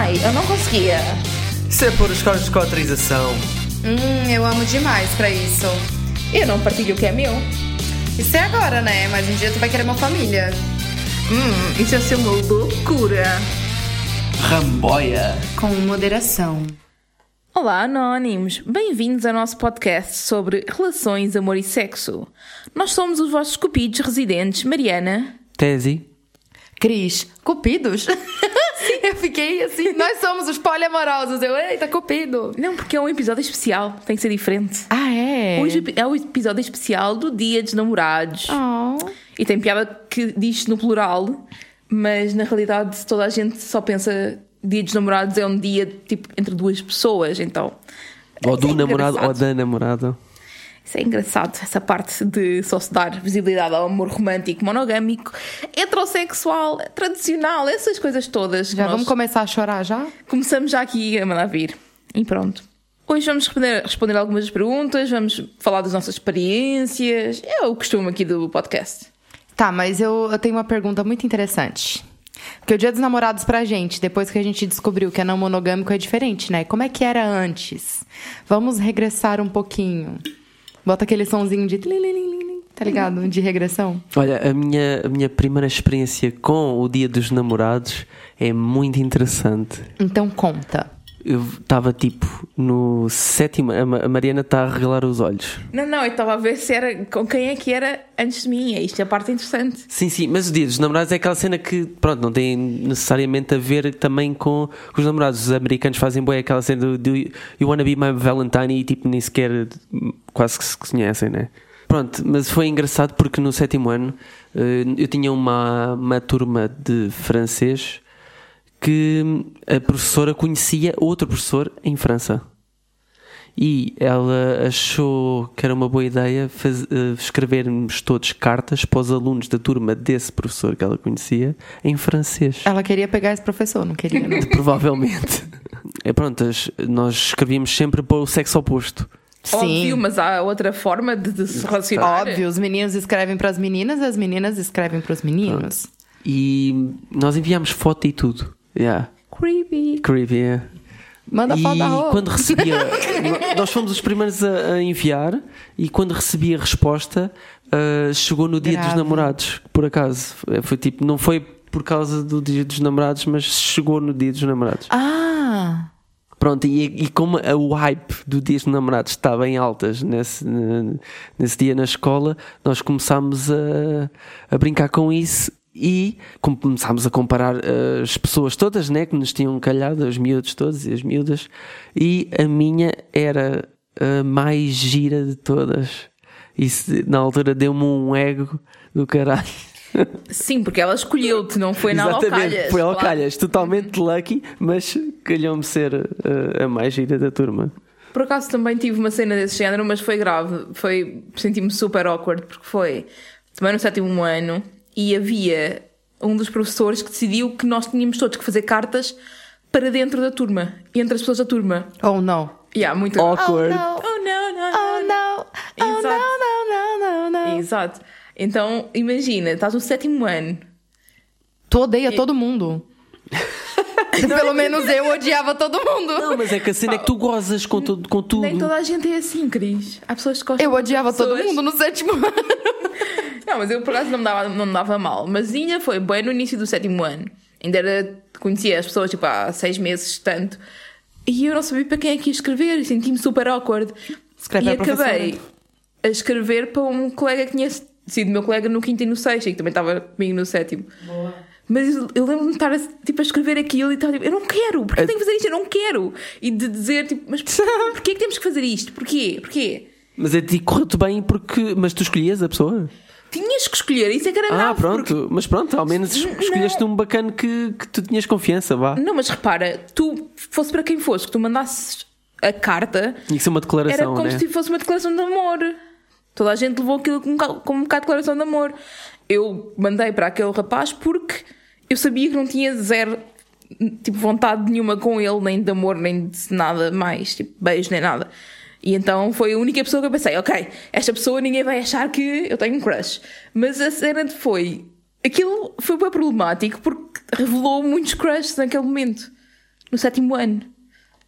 Ai, eu não conseguia. Isso é por escolas de cotrização. Hum, eu amo demais pra isso. Eu não partilho o que é meu. Isso é agora, né? Mas um dia tu vai querer uma família. Hum, isso ia ser uma loucura. Ramboia. Com moderação. Olá, anónimos! Bem-vindos ao nosso podcast sobre relações, amor e sexo. Nós somos os vossos cupidos residentes, Mariana. Tese. Cris, cupidos? eu fiquei assim, nós somos os poliamorosos. Eu, eita, cupido. Não, porque é um episódio especial, tem que ser diferente. Ah, é? Hoje é o episódio especial do Dia dos Namorados. Oh. E tem piada que diz no plural, mas na realidade toda a gente só pensa Dia dos Namorados é um dia tipo entre duas pessoas, então. Ou do é namorado ou da namorada. Isso é engraçado, essa parte de só se dar visibilidade ao amor romântico, monogâmico, heterossexual, tradicional, essas coisas todas. Já vamos começar a chorar já? Começamos já aqui a mandar vir. E pronto. Hoje vamos responder, responder algumas perguntas, vamos falar das nossas experiências. É o costume aqui do podcast. Tá, mas eu, eu tenho uma pergunta muito interessante. Porque o dia dos namorados pra gente, depois que a gente descobriu que é não monogâmico, é diferente, né? Como é que era antes? Vamos regressar um pouquinho. Bota aquele sonzinho de... Tá ligado? De regressão. Olha, a minha, a minha primeira experiência com o Dia dos Namorados é muito interessante. Então conta. Eu estava tipo no sétimo. A Ma- a Mariana está a regalar os olhos. Não, não, eu estava a ver se era com quem é que era antes de mim. É isto é a parte interessante. Sim, sim, mas o Dia dos Namorados é aquela cena que, pronto, não tem necessariamente a ver também com, com os namorados. Os americanos fazem bem aquela cena do, do You Wanna Be My Valentine e tipo nem sequer quase que se conhecem, né? Pronto, mas foi engraçado porque no sétimo ano eh, eu tinha uma, uma turma de francês que a professora conhecia outro professor em França. E ela achou que era uma boa ideia faz- eh, escrevermos todos cartas para os alunos da turma desse professor que ela conhecia em francês. Ela queria pegar esse professor, não queria, não? Provavelmente. É pronto, as- nós escrevíamos sempre para o sexo oposto. Óbvio, mas há outra forma de, de se relacionar. Óbvio, os meninos escrevem pras meninas, as meninas escrevem pros meninos. E nós enviámos foto e tudo. Yeah. Creepy. Creepy. Manda e foto da roupa. quando recebia nós fomos os primeiros a, a enviar e quando recebi a resposta ah, chegou no dia dos Grave. namorados por acaso foi, foi tipo não foi por causa do dia dos namorados mas chegou no dia dos namorados Ah! pronto e, e como a- o hype do dia dos namorados estava em altas nesse, nesse dia na escola nós começámos a, a brincar com isso e começámos a comparar uh, as pessoas todas né, que nos tinham calhado, os miúdos todos e as miúdas, e a minha era a mais gira de todas. Isso na altura deu-me um ego do caralho. Sim, porque ela escolheu-te, não foi nada ao Exatamente, calhas. foi ao claro. calhas, totalmente lucky, mas calhou-me ser uh, a mais gira da turma. Por acaso também tive uma cena desse género, mas foi grave. Foi, senti-me super awkward, porque foi também no sétimo ano e havia um dos professores que decidiu que nós tínhamos todos que fazer cartas para dentro da turma, entre as pessoas da turma. Oh, não. Yeah, muito Awkward. Oh, não, não, Oh, não. não. Oh, não, não, não, não, não. Exato. Então, imagina, estás no sétimo ano. Tu odeia todo mundo. Pelo menos eu odiava todo mundo. Não, mas é que a cena é que tu gozas com, tudo com tudo. Nem toda a gente é assim, Cris. Há pessoas que gostam Eu odiava todo pessoas. mundo no sétimo ano. Não, mas eu por acaso não me dava, não me dava mal. Mas ainda foi bem no início do sétimo ano. Ainda era, conhecia as pessoas tipo há seis meses, tanto. E eu não sabia para quem é que ia escrever. e Senti-me super awkward. Escreve e acabei a escrever para um colega que tinha sido meu colega no quinto e no sexto, e que também estava comigo no sétimo. Mas eu lembro-me de estar a, tipo, a escrever aquilo e estar tipo, eu não quero, porque eu tenho que fazer isto? Eu não quero. E de dizer, tipo, mas porquê que temos que fazer isto? Porquê? Porquê? Mas a ti correu-te bem porque. Mas tu escolhias a pessoa? Tinhas que escolher, isso é que era Ah, grave, pronto. porque- Mas pronto, ao menos Não. escolheste um bacana que, que tu tinhas confiança, vá. Não, mas repara, tu fosse para quem fosse, que tu mandasses a carta, Tinha que ser uma era declaração, como né? se fosse uma declaração de amor. Toda a gente levou aquilo como, como um bocado de declaração de amor. Eu mandei para aquele rapaz porque eu sabia que não tinha zero tipo, vontade nenhuma com ele, nem de amor, nem de nada mais, tipo, beijo, nem nada. E então foi a única pessoa que eu pensei, ok, esta pessoa ninguém vai achar que eu tenho um crush. Mas a cena foi. Aquilo foi bem problemático porque revelou muitos crushes naquele momento. no sétimo ano.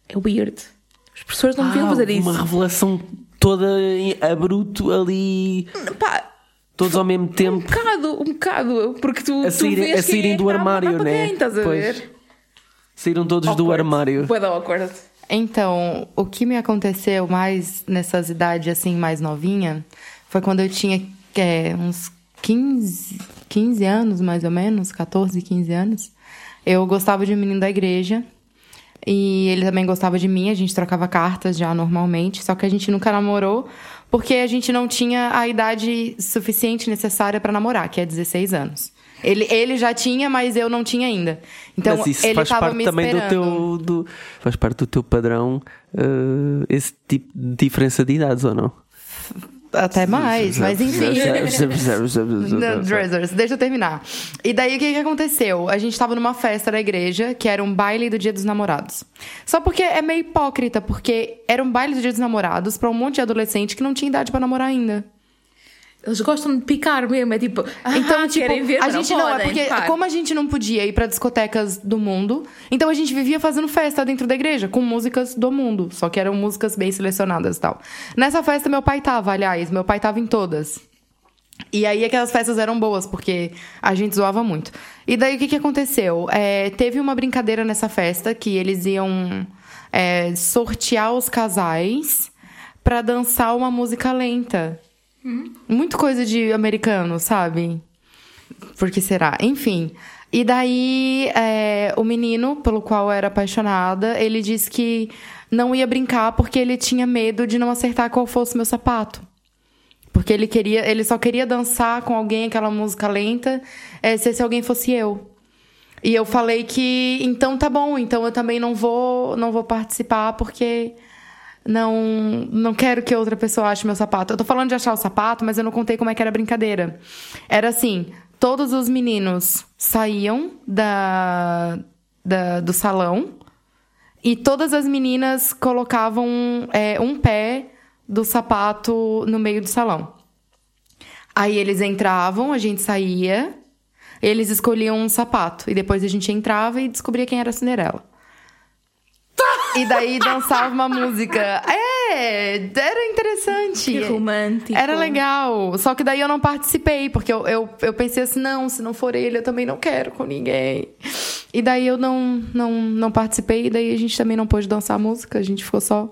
É weird. Os professores não deviam Ah, fazer isso. Uma revelação toda em abrupto ali, Pá, todos ao mesmo um tempo. bocado, um bocado. Porque tu, A tu vês a saírem é do armário, né? Quem, estás a Pois. ver? Saíram todos do Awkward. armário. Bué da awkward. Então, o que me aconteceu mais nessas idades assim, mais novinha, foi quando eu tinha é, uns 15, 15 anos, mais ou menos, 14, 15 anos. Eu gostava de um menino da igreja. E ele também gostava de mim, a gente trocava cartas já normalmente, só que a gente nunca namorou porque a gente não tinha a idade suficiente necessária pra namorar, que é 16 anos. Ele, ele já tinha, mas eu não tinha ainda. Então Mas isso ele faz tava parte me também do esperando. teu. Do, faz parte do teu padrão eh, esse tipo de diferença de idades, ou não? Até mais, mas enfim. Dressers, deixa eu terminar. E daí o que, que aconteceu? A gente tava numa festa da igreja, que era um baile do Dia dos Namorados. Só porque é meio hipócrita, porque era um baile do Dia dos Namorados pra um monte de adolescente que não tinha idade pra namorar ainda. Eles gostam de picar mesmo. É tipo, ah, Então, tipo, ver, a gente não, é podem, porque pá. como a gente não podia ir pra discotecas do mundo, então a gente vivia fazendo festa dentro da igreja com músicas do mundo, só que eram músicas bem selecionadas e tal. Nessa festa meu pai tava, aliás, meu pai tava em todas. E aí aquelas festas eram boas, porque a gente zoava muito. E daí o que, que aconteceu? É, teve uma brincadeira nessa festa que eles iam é, sortear os casais pra dançar uma música lenta. Muito coisa de americano, sabe? Por que será? Enfim. E daí, é, o menino pelo qual eu era apaixonada, ele disse que não ia brincar porque ele tinha medo de não acertar qual fosse meu sapato. Porque ele queria, ele só queria dançar com alguém aquela música lenta, é, se esse alguém fosse eu. E eu falei que então tá bom, então eu também não vou, não vou participar porque não não quero que outra pessoa ache meu sapato. Eu tô falando de achar o sapato, mas eu não contei como é que era a brincadeira. Era assim, todos os meninos saíam da, da do salão e todas as meninas colocavam é, um pé do sapato no meio do salão. Aí eles entravam, a gente saía, eles escolhiam um sapato. E depois a gente entrava e descobria quem era a Cinderela. E daí dançava uma música. É, era interessante. Que romântico. Era legal. Só que daí eu não participei, porque eu, eu, eu pensei assim, não, se não for ele, eu também não quero com ninguém. E daí eu não, não, não participei, e daí a gente também não pôde dançar a música, a gente ficou só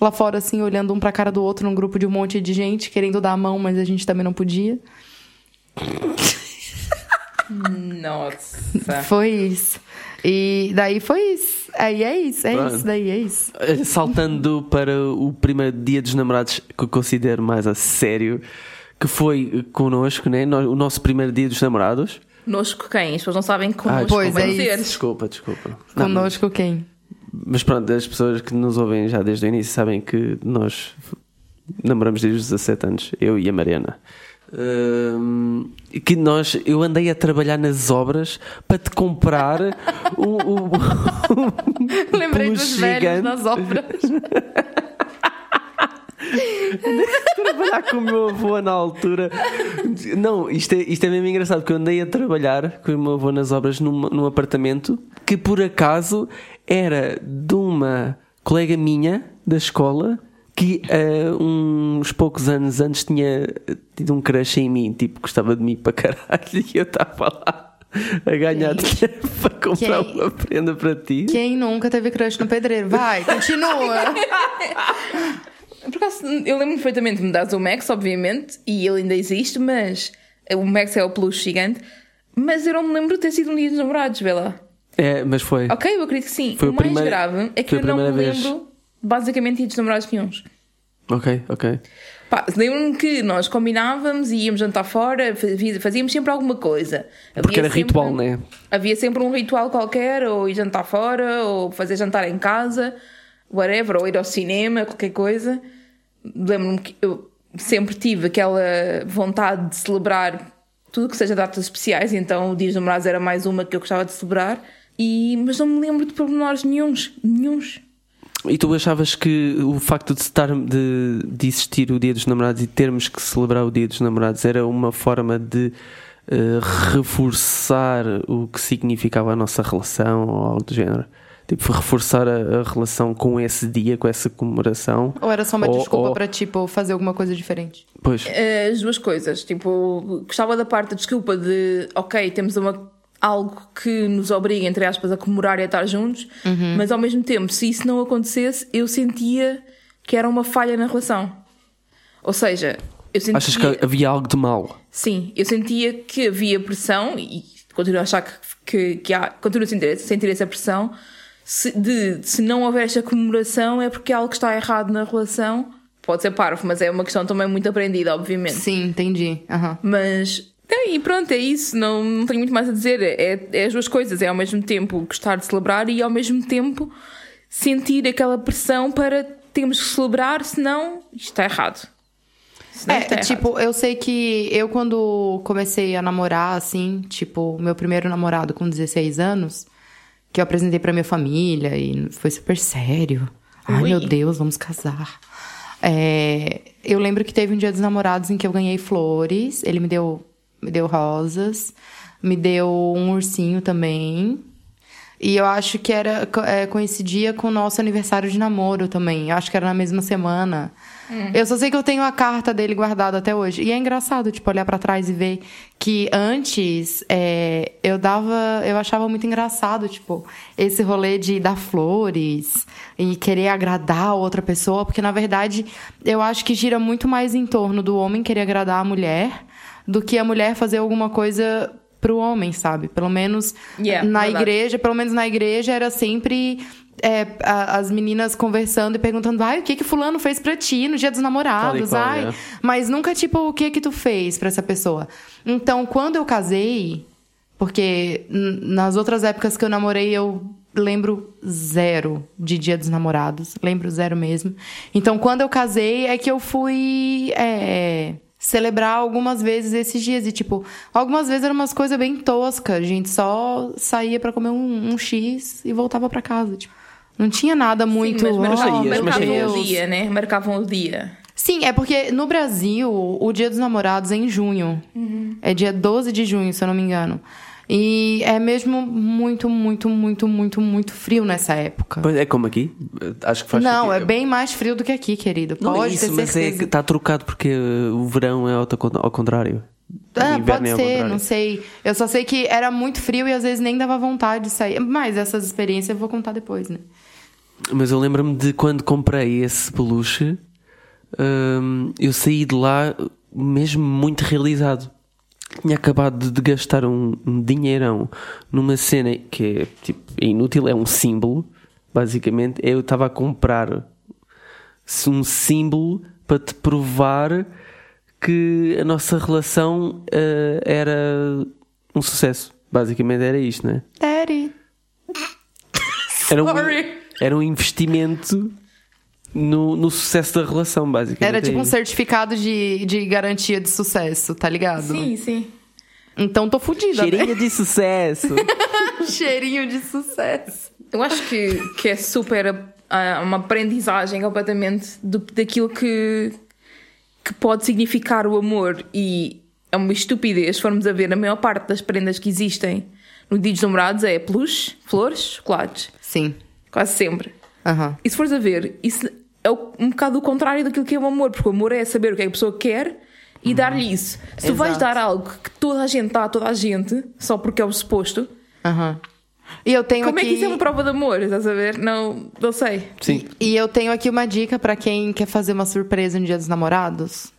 lá fora, assim, olhando um pra cara do outro num grupo de um monte de gente, querendo dar a mão, mas a gente também não podia. Nossa. Foi isso. E daí foi isso. Aí é isso, é Pronto. isso, daí é isso. Saltando para o primeiro dia dos namorados que eu considero mais a sério, que foi connosco, né? O nosso primeiro dia dos namorados. Conosco quem? As pessoas não sabem que connosco pois, vai é dizer. isso. Desculpa, desculpa. Conosco quem? Mas pronto, as pessoas que nos ouvem já desde o início sabem que nós namoramos desde os 17 anos, eu e a Mariana. Que nós, eu andei a trabalhar nas obras para te comprar o, o, o Lembrei dos velhos nas obras. trabalhar com o meu avô na altura. Não, isto é, isto é mesmo engraçado, porque eu andei a trabalhar com o meu avô nas obras num, num apartamento que por acaso era de uma colega minha da escola que ah, uns poucos anos antes tinha tido um crush em mim, tipo, gostava de mim para caralho e eu estava lá a ganhar Quem? dinheiro para comprar Quem? uma prenda para ti. Quem nunca teve crush no pedreiro? Vai, continua. Por acaso, eu lembro perfeitamente de me dares o Max, obviamente, e ele ainda existe, mas o Max é o peluche gigante. Mas eu não me lembro de ter sido um dia dos namorados, lá. É, mas foi. Ok, eu acredito que sim. Foi o o mais primeiro- grave é que eu não me vez. lembro basicamente de dia dos namorados nenhuns. Ok, ok. Lembro-me que nós combinávamos e íamos jantar fora, fazíamos sempre alguma coisa. Porque Havia era sempre- ritual, né? Havia sempre um ritual qualquer, ou ir jantar fora, ou fazer jantar em casa, whatever, ou ir ao cinema, qualquer coisa. Lembro-me que eu sempre tive aquela vontade de celebrar tudo que seja datas especiais, então o Dia dos Namorados era mais uma que eu gostava de celebrar, e, mas não me lembro de pormenores nenhuns, nenhuns. E tu achavas que o facto de, estar, de, de existir o Dia dos Namorados e termos que celebrar o Dia dos Namorados era uma forma de eh, reforçar o que significava a nossa relação ou algo do género? tipo, reforçar a, a relação com esse dia, com essa comemoração. Ou era só uma Ou- desculpa ou- pra, tipo, fazer alguma coisa diferente? Pois, As duas coisas. Tipo, gostava da parte da desculpa de, ok, temos uma, algo que nos obriga, entre aspas, a comemorar e a estar juntos, mas ao mesmo tempo, se isso não acontecesse, eu sentia que era uma falha na relação. Ou seja, eu sentia. achas que havia algo de mal? Sim, eu sentia que havia pressão e continuo a achar que, que, que há, continuo a sentir, sentir essa pressão se, de se não houver esta comemoração é porque algo está errado na relação. Pode ser parvo, mas é uma questão também muito aprendida, obviamente. Sim, entendi. Aham. Mas e pronto, é isso. Não, não tenho muito mais a dizer. É, é as duas coisas. É ao mesmo tempo gostar de celebrar e ao mesmo tempo sentir aquela pressão para temos que celebrar, senão isto está errado. Senão É, está tipo, eu sei que eu quando comecei a namorar, assim, tipo, meu primeiro namorado com 16 anos, que eu apresentei pra minha família e foi super sério. Ai, Ui. meu Deus, vamos casar. É, eu lembro que teve um dia dos namorados em que eu ganhei flores, ele me deu, me deu rosas, me deu um ursinho também. E eu acho que era é, coincidia com o nosso aniversário de namoro também. Eu acho que era na mesma semana. Eu só sei que eu tenho a carta dele guardada até hoje. E é engraçado, tipo, olhar pra trás e ver que antes é, eu dava. Eu achava muito engraçado, tipo, esse rolê de dar flores e querer agradar a outra pessoa, porque na verdade eu acho que gira muito mais em torno do homem querer agradar a mulher do que a mulher fazer alguma coisa pro homem, sabe? Pelo menos Yeah, na verdade. igreja, pelo menos na igreja, era sempre é, a- as meninas conversando e perguntando, ai, o que que fulano fez pra ti no dia dos namorados? Qual, ai, é. mas nunca, tipo, o que que tu fez pra essa pessoa? Então, quando eu casei, porque nas outras épocas que eu namorei, eu lembro zero de dia dos namorados. Lembro zero mesmo. Então, quando eu casei, é que eu fui... é, celebrar algumas vezes esses dias. E, tipo, algumas vezes eram umas coisas bem toscas. A gente só saía pra comer um, um X e voltava pra casa. Tipo, não tinha nada muito. Sim, mas marcavam, oh, o dia, né? Marcavam o dia. Sim, é porque no Brasil, o Dia dos Namorados é em junho. É dia 12 de junho, se eu não me engano. E é mesmo muito, muito, muito, muito, muito frio nessa época. Pois é como aqui? Acho que faz Não, sentido. é bem mais frio do que aqui, querido. Não Pode é isso, mas é que está trocado porque uh, o verão é ao, contrário. Ah, pode é ser, não sei. Eu só sei que era muito frio e às vezes nem dava vontade de sair. Mas essas experiências eu vou contar depois, né? Mas eu lembro-me de quando comprei esse peluche, hum, eu saí de lá mesmo muito realizado. Tinha acabado de gastar um, um dinheirão numa cena que é tipo, é inútil, é um símbolo, basicamente. Eu estava a comprar um símbolo para te provar que a nossa relação eh, era um sucesso. Basicamente era isto, não é? Daddy. Era um, era um investimento no, no sucesso da relação, basicamente. Era tipo É um isso. certificado de, de garantia de sucesso, tá ligado? Sim, sim. Então tô fudida, Cheirinho de sucesso. né? Cheirinho de sucesso. Eu acho que, que é super ah, uma aprendizagem completamente do, daquilo que, que pode significar o amor e é uma estupidez se formos a ver a maior parte das prendas que existem no dia dos namorados é peluche, flores, chocolates. Sim. Quase sempre. Aham. E se fores a ver, isso é um bocado o contrário daquilo que é o amor, porque o amor é saber o que é que a pessoa quer e dar-lhe isso. Se tu vais dar algo que toda a gente dá a toda a gente, só porque é o suposto, Aham. E eu tenho como aqui... é que isso é uma prova de amor? Estás a ver? Não, não sei. Sim. E eu tenho aqui uma dica pra quem quer fazer uma surpresa no Dia dos Namorados.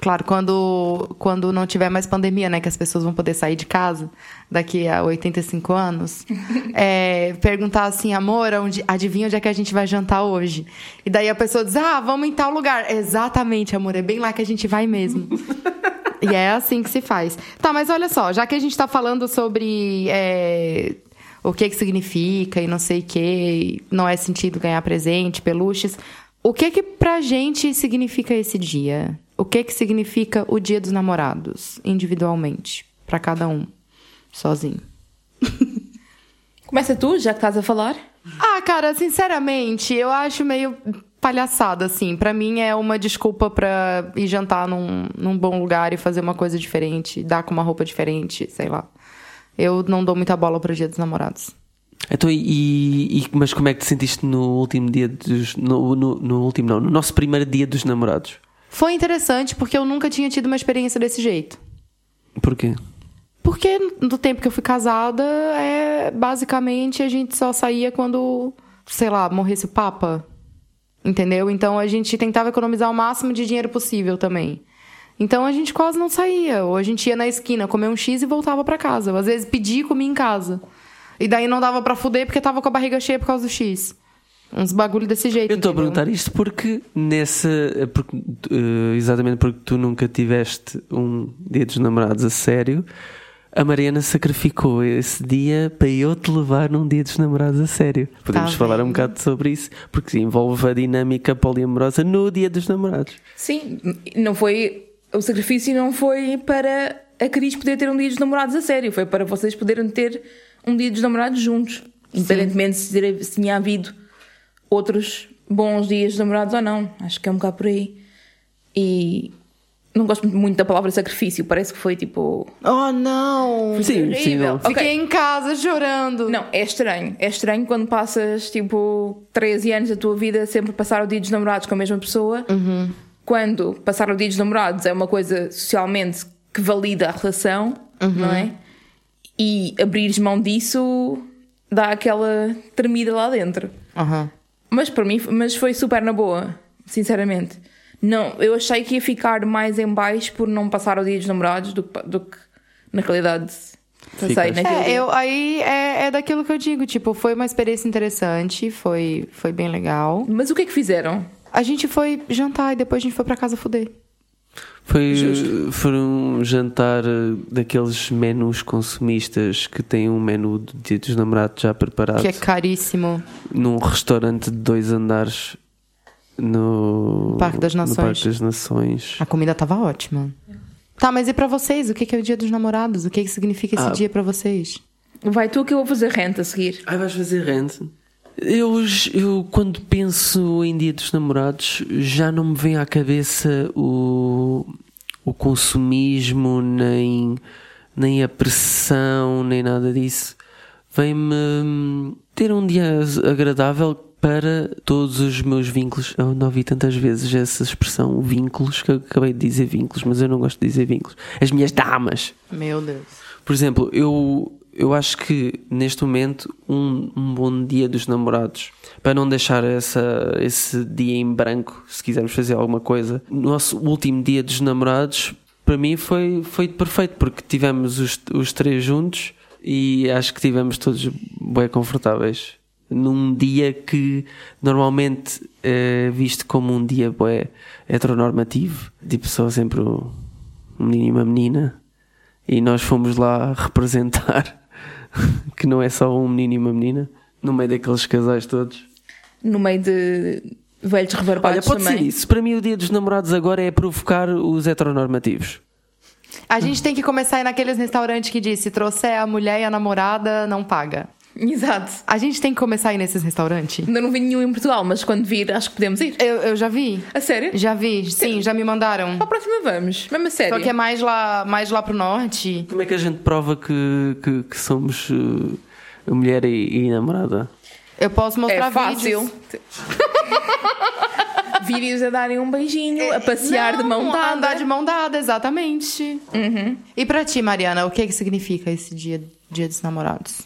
Claro, quando, quando não tiver mais pandemia, né? Que as pessoas vão poder sair de casa daqui a 85 anos. é, perguntar assim, amor, onde, adivinha onde é que a gente vai jantar hoje? E daí a pessoa diz, ah, vamos em tal lugar. Exatamente, amor, é bem lá que a gente vai mesmo. E é assim que se faz. Tá, mas olha só, já que a gente tá falando sobre é, o que que significa e não sei o que, não é sentido ganhar presente, peluches, o que que pra gente significa esse dia? O que que significa o dia dos namorados, individualmente, pra cada um, sozinho? Começa tu, já que estás a falar. Ah, cara, sinceramente, eu acho meio palhaçada, assim. Pra mim é uma desculpa pra ir jantar num, num bom lugar e fazer uma coisa diferente, dar com uma roupa diferente, sei lá. Eu não dou muita bola pro dia dos namorados. Então, e, e- mas como é que te sentiste no último dia dos. No, no, no último, não, no nosso primeiro dia dos namorados? Foi interessante porque eu nunca tinha tido uma experiência desse jeito. Porquê? Porque no tempo que eu fui casada, é basicamente a gente só saía quando, sei lá, morresse o Papa. Entendeu? Então a gente tentava economizar o máximo de dinheiro possível também. Então a gente quase não saía. Ou a gente ia na esquina comer um X e voltava pra casa. Ou às vezes pedia e comia em casa. E daí não dava pra fuder porque tava com a barriga cheia por causa do X. Uns bagulho desse jeito. Eu estou a perguntar isto porque nessa. porque, eh, exatamente porque tu nunca tiveste um dia dos namorados a sério. A Mariana sacrificou esse dia para eu te levar num dia dos namorados a sério. Podemos Tá falar um bocado sobre isso, porque envolve a dinâmica poliamorosa no dia dos namorados. Sim, não foi. O sacrifício não foi para a Cris poder ter um dia dos namorados a sério, foi para vocês poderem ter um dia dos namorados juntos. Independentemente se, se tinha havido outros bons dias dos namorados ou não. Acho que é um bocado por aí. E não gosto muito da palavra sacrifício, parece que foi tipo. Oh, não! Sim, sim, horrível. não. Ok. Fiquei em casa chorando. Não, é estranho. É estranho quando passas tipo 13 anos da tua vida sempre a passar o dia dos namorados com a mesma pessoa. Quando passar o dia dos namorados é uma coisa socialmente que valida a relação, não é? E abrires mão disso dá aquela tremida lá dentro. Aham. Mas para mim, mas foi super na boa, sinceramente. Não, eu achei que ia ficar mais em baixo por não passar o dia dos namorados do, que- do que na realidade passei naquele É, dia. eu, aí é, é daquilo que eu digo, tipo, foi uma experiência interessante, foi, foi bem legal. Mas o que é que fizeram? A gente foi jantar e depois a gente foi pra casa fuder. Foi, foi um jantar eh, daqueles menus consumistas que têm um menu de dia dos namorados já preparado Que é caríssimo. num restaurante de dois andares no Parque das Nações. Parque das Nações. A comida tava ótima. Tá, mas e pra vocês? O que que é o dia dos namorados? O que que significa esse Ah. dia pra vocês? Vai tu que eu vou fazer renta a seguir. Ai, vais fazer rent? Eu, eu, quando penso em Dia dos Namorados, já não me vem à cabeça o, o consumismo, nem, nem a pressão, nem nada disso. Vem-me ter um dia agradável para todos os meus vínculos. Eu não ouvi tantas vezes essa expressão, vínculos, que eu acabei de dizer vínculos, mas eu não gosto de dizer vínculos. As minhas damas. Meu Deus. Por exemplo, eu, eu acho que neste momento um, um bom dia dos namorados, para não deixar essa, esse dia em branco, se quisermos fazer alguma coisa, nosso último dia dos namorados, para mim foi, foi perfeito, porque tivemos os, os três juntos e acho que tivemos todos bem confortáveis. Num dia que normalmente é visto como um dia bué heteronormativo, tipo só sempre um menino e uma menina, e nós fomos lá representar que não é só um menino e uma menina, no meio daqueles casais todos. No meio de velhos Olha, rebarbados pode também. ser isso. Para mim, o dia dos namorados agora é provocar os heteronormativos. A gente tem que começar a ir naqueles restaurantes que diz: se trouxer a mulher e a namorada, não paga. Exato. A gente tem que começar a ir nesses restaurantes? Ainda não vi nenhum em Portugal, mas quando vir, acho que podemos ir. Eu, eu já vi. A sério? Já vi, sim, já me mandaram. Para a próxima vamos. Mesmo a sério. Só que é mais lá, mais lá pro norte. Como é que a gente prova que, que, que somos uh, mulher e, e namorada? Eu posso mostrar É fácil. vídeos. Vídeos a darem um beijinho, a passear de Não, mão dada. Andar de mão dada, exatamente. E pra ti, Mariana, o que, que significa esse dia, dia dos namorados?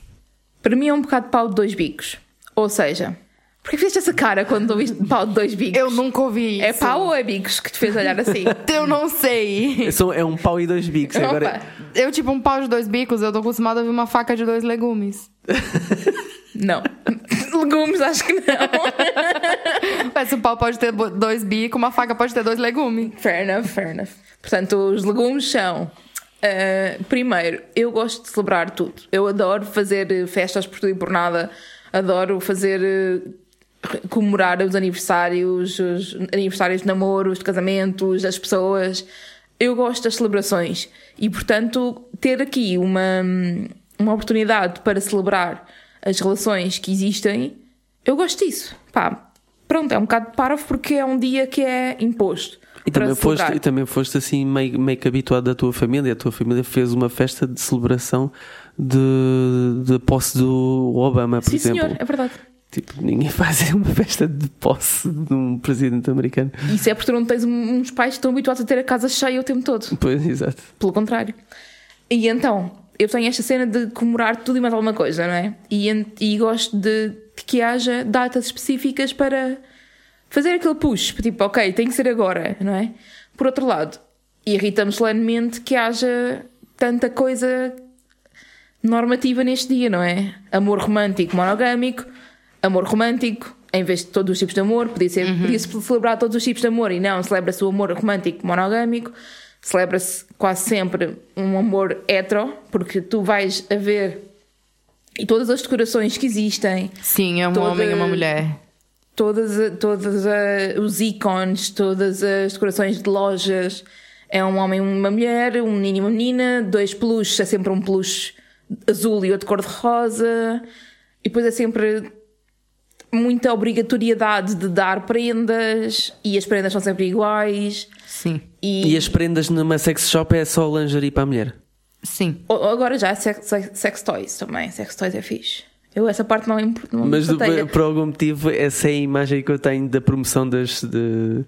Para mim é um bocado de pau de dois bicos. Ou seja, porquê fizeste essa cara quando ouviste pau de dois bicos? Eu nunca ouvi isso. É pau ou é bicos que te fez olhar assim? Eu não sei. É, é um pau e dois bicos. Agora, Opa. Eu, tipo, um pau de dois bicos, eu tô acostumada a ver uma faca de dois legumes. Não. Legumes, acho que não. Mas o pau pode ter dois bicos, uma faca pode ter dois legumes. Fair enough, fair enough. Portanto, os legumes são. Ah, primeiro, eu gosto de celebrar tudo. Eu adoro fazer eh, festas por tudo e por nada. Adoro fazer. re- comemorar os aniversários, os aniversários de namoros, de casamentos, das pessoas. Eu gosto das celebrações. E, portanto, ter aqui uma, uma oportunidade para celebrar as relações que existem, eu gosto disso. Pá, pronto, é um bocado parvo porque é um dia que é imposto. E também, foste, e também foste assim meio, meio que habituado da tua família. A tua família fez uma festa de celebração de, de posse do Obama, por Sim, exemplo. senhor, é verdade. Tipo, ninguém faz uma festa de posse de um presidente americano. Isso é porque tu não tens uns pais que estão habituados a ter a casa cheia o tempo todo. Pois, exato. Pelo contrário. E então, eu tenho esta cena de comemorar tudo e mais alguma coisa, não é? E, e gosto de, de que haja datas específicas para fazer aquele push. Tipo, ok, tem que ser agora, não é? Por outro lado, irrita-me solenemente que haja tanta coisa normativa neste dia, não é? Amor romântico monogâmico, amor romântico, em vez de todos os tipos de amor, podia ser, podia-se celebrar todos os tipos de amor e não, celebra-se o amor romântico monogâmico, celebra-se quase sempre um amor hetero, porque tu vais a ver e todas as decorações que existem, Sim, é um Toda- homem e uma mulher. Todas, todas a- os ícones, todas as decorações de lojas. É um homem e uma mulher, um menino e uma menina, dois peluches, é sempre um peluche azul e outro cor-de-rosa. E depois é sempre muita obrigatoriedade de dar prendas e as prendas são sempre iguais. Sim. E, E as prendas numa sex shop é só lingerie para a mulher. Sim. o- agora já sex, sex, sex toys também. Sex toys é fixe. Eu essa parte não, imp- não me Mas do- por algum motivo, essa é a imagem que eu tenho da promoção das, de-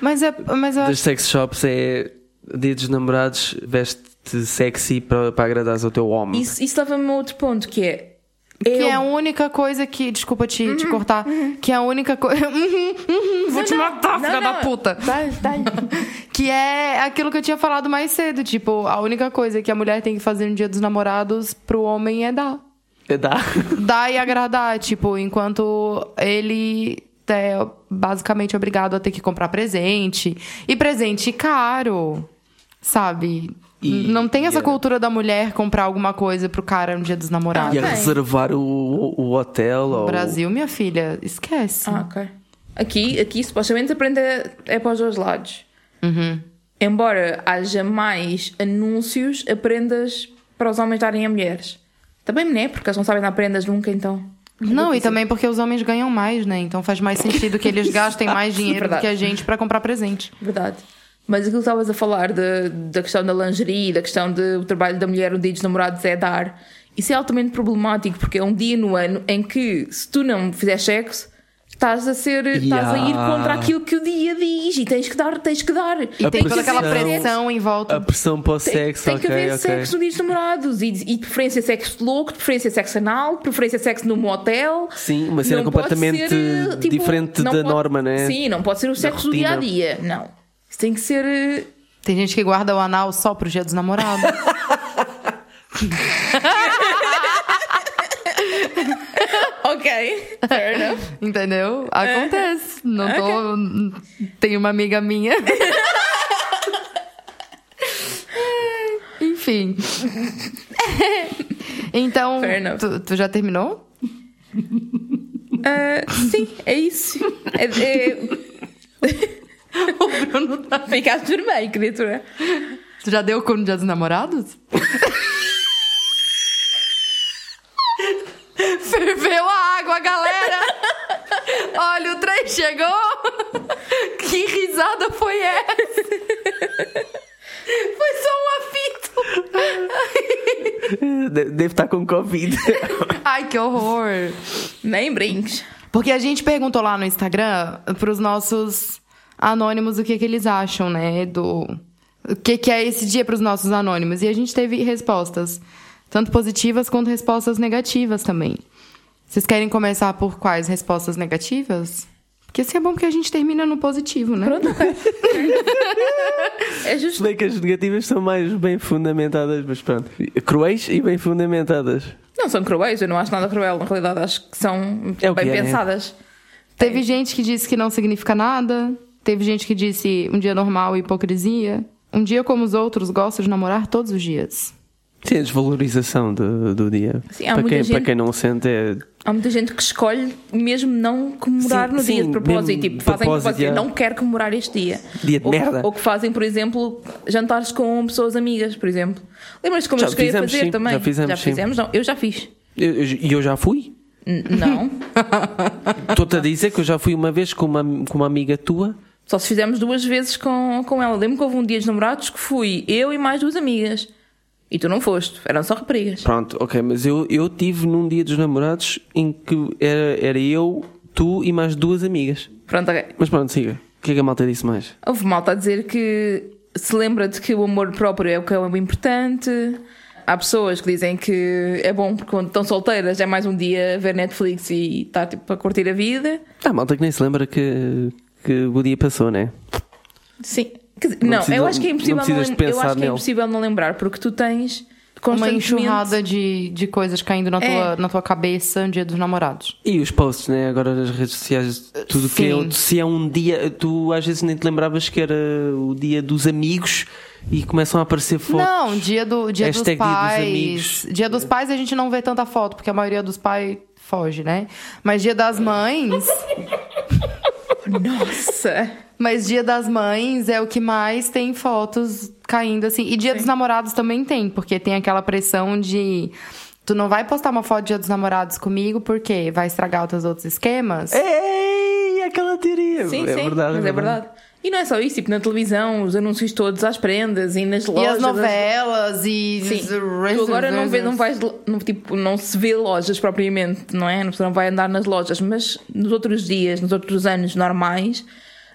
Mas, é, mas das acho sex shops. É dia dos namorados, veste-te sexy para, para agradares ao teu homem. Isso, isso leva-me a outro ponto que é. que eu- é a única coisa que. Desculpa te, Uhum, te cortar. Que é a única coisa. Vou te matar, filha da puta. Dá, dá. Que é aquilo que eu tinha falado mais cedo. Tipo, a única coisa que a mulher tem que fazer no dia dos namorados pro homem é dar. É dá. Dar e agradar. Tipo, enquanto ele é basicamente obrigado a ter que comprar presente. E presente caro. Sabe? E- Não tem essa e- cultura da mulher comprar alguma coisa pro cara no dia dos namorados. E reservar o, o hotel. No ou... Brasil, minha filha, esquece. Ah, ok. Aqui, aqui supostamente a prenda é para os dois lados. Uhum. Embora haja mais anúncios a prendas para os homens darem a mulheres. Também não é, porque eles não sabem dar prendas nunca, então. Não, e também porque os homens ganham mais, né? Então faz mais sentido que eles gastem mais dinheiro do que a gente pra comprar presente. Verdade. Mas aquilo que estavas a falar de- da questão da lingerie, da questão do trabalho da mulher no dia dos namorados é dar. Isso é altamente problemático, porque é um dia no ano em que, se tu não fizeres sexo, estás a ser. estás a ir Yeah. contra aquilo que o dia diz e tens que dar, tens que dar. E A tem toda aquela pressão- em volta. A pressão para o Tem, sexo, tem ok, que haver ok. sexo no dia dos namorados e, e de preferência sexo louco, de preferência sexo anal, de preferência sexo no motel. Sim, uma cena completamente ser, tipo, diferente da pode- norma, né? Sim, não pode ser o sexo do dia a dia. Não. Isso tem que ser. eh, Tem gente que guarda o anal só pro dia dos namorados. Ok, fair enough. Entendeu? Acontece. Não tô. Tem uma amiga minha. Enfim. Então, tu, tu já terminou? Ah, sim, é isso. É, é... O Bruno tá. Ficaste bem, criatura. Tu já deu com o dia dos namorados? Ferveu a água, galera! Olha, o chegou! Que risada foi essa? Foi só um apito! De- Deve estar com Covid. Ai, que horror! Nem brinques. Porque a gente perguntou lá no Instagram pros nossos anônimos o que, que eles acham, né? Do. O que, que é esse dia pros nossos anônimos. E a gente teve respostas, tanto positivas quanto respostas negativas também. Vocês querem começar por quais respostas negativas? Porque assim é bom porque a gente termina no positivo, né? Pronto. É Se justo. bem que as negativas são mais bem fundamentadas, mas pronto. Cruéis e bem fundamentadas. Não são cruéis, eu não acho nada cruel. Na realidade, acho que são É bem que é, né? pensadas. Teve gente que disse que não significa nada. Teve gente que disse um dia normal e hipocrisia. Um dia como os outros, gosto de namorar todos os dias. Sim, a desvalorização do, do dia. Sim, há para, muita quem, gente- para quem não sente, é. Há muita gente que escolhe mesmo não comemorar Sim, no dia sim, de propósito. Tipo, de fazem propósito, propósito. Não quero comemorar este dia. Dia de ou, merda. Ou que fazem, por exemplo, jantares com pessoas amigas, por exemplo. Lembras-te como Já eu cheguei fizemos, fazer sim. também? Já fizemos, sim. fizemos? Não, eu já fiz. E eu, eu- eu já fui. N- não. Estou-te a dizer que eu já fui uma vez com uma, com uma amiga tua. Só se fizemos duas vezes com com ela. Lembro que houve um dia dos namorados que fui eu e mais duas amigas. E tu não foste, eram só raparigas. Pronto, ok, mas eu, eu tive num dia dos namorados em que era, era eu, tu e mais duas amigas. Pronto, ok. Mas pronto, siga. O que é que a malta disse mais? Houve malta a dizer que se lembra de que o amor próprio é o que é o importante. Há pessoas que dizem que é bom porque quando estão solteiras é mais um dia ver Netflix e estar tipo a curtir a vida. Ah, malta que nem se lembra que, que o dia passou, né? Sim. Quer dizer, Não não, precisa- eu acho que é não impossível não, de eu acho que é impossível não lembrar porque tu tens Uma enxurrada de, de coisas caindo na, É. tua, na tua cabeça no dia dos namorados. E os posts, né? Agora nas redes sociais, tudo que Sim. é. Se é um dia, tu às vezes nem te lembravas que era o dia dos amigos e começam a aparecer fotos. Não, dia, do, dia dos Hashtag dia dos pais. amigos. Dia dos pais a gente não vê tanta foto, porque a maioria dos pais foge, né? Mas dia das mães. Nossa! Mas dia das mães é o que mais tem fotos caindo assim. E dia dos namorados também tem, porque tem aquela pressão de. Tu não vai postar uma foto dia dos namorados comigo porque vai estragar os teus outros esquemas? Ei, aquela teoria! Sim, é sim, verdade. mas é verdade. E não é só isso, tipo na televisão, os anúncios todos às prendas e nas E lojas. as novelas e. Sim. Tu agora não, vê, não, vais, não, tipo, não se vê lojas propriamente, não é? A pessoa não vai andar nas lojas, mas nos outros dias, nos outros anos normais,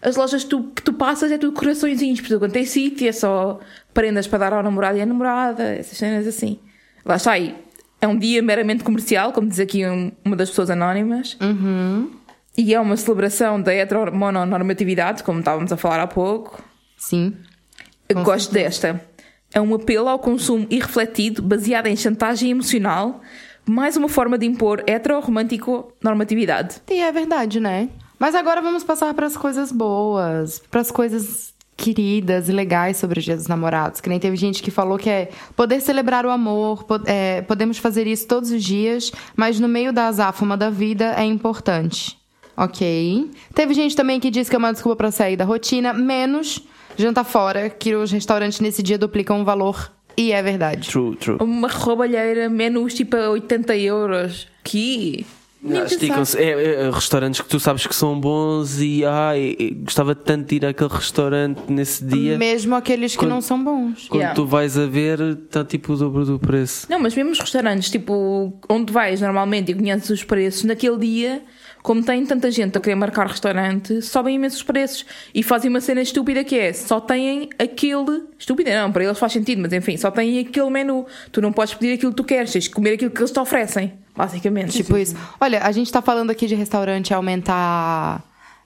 as lojas que tu, que tu passas é tudo coraçõezinhos, porque quando tem sítio é só prendas para dar ao namorado e à namorada, essas cenas assim. Lá está aí. É um dia meramente comercial, como diz aqui um- uma das pessoas anónimas. E é uma celebração da heteromonormatividade, como estávamos a falar há pouco. Sim. Eu gosto desta. É um apelo ao consumo irrefletido, baseado em chantagem emocional, mais uma forma de impor hetero-romântico-normatividade. E é verdade, né? Mas agora vamos passar para as coisas boas, para as coisas queridas e legais sobre o Dia dos Namorados. Que nem teve gente que falou que é poder celebrar o amor, é, podemos fazer isso todos os dias, mas no meio da azáfama da vida é importante. Ok. Teve gente também que disse que é uma desculpa para sair da rotina, menos jantar fora, que os restaurantes nesse dia duplicam o valor. E é verdade. True, true. Uma roubalheira, menus tipo a 80 euros. Que. Esticam-se. É, é, é, restaurantes que tu sabes que são bons e ai, gostava tanto de ir àquele restaurante nesse dia. Mesmo aqueles que Quando- não são bons. Quando Yeah. tu vais a ver, está tipo o dobro do preço. Não, mas mesmo os restaurantes, tipo, onde vais normalmente e conheces os preços, naquele dia, como tem tanta gente a querer marcar restaurante, sobem imensos preços e fazem uma cena estúpida que é só têm aquele. Estúpida, não, para eles faz sentido, mas enfim, só têm aquele menu. Tu não podes pedir aquilo que tu queres, tens que comer aquilo que eles te oferecem, basicamente. Tipo isso. Olha, a gente tá falando aqui de restaurante aumentar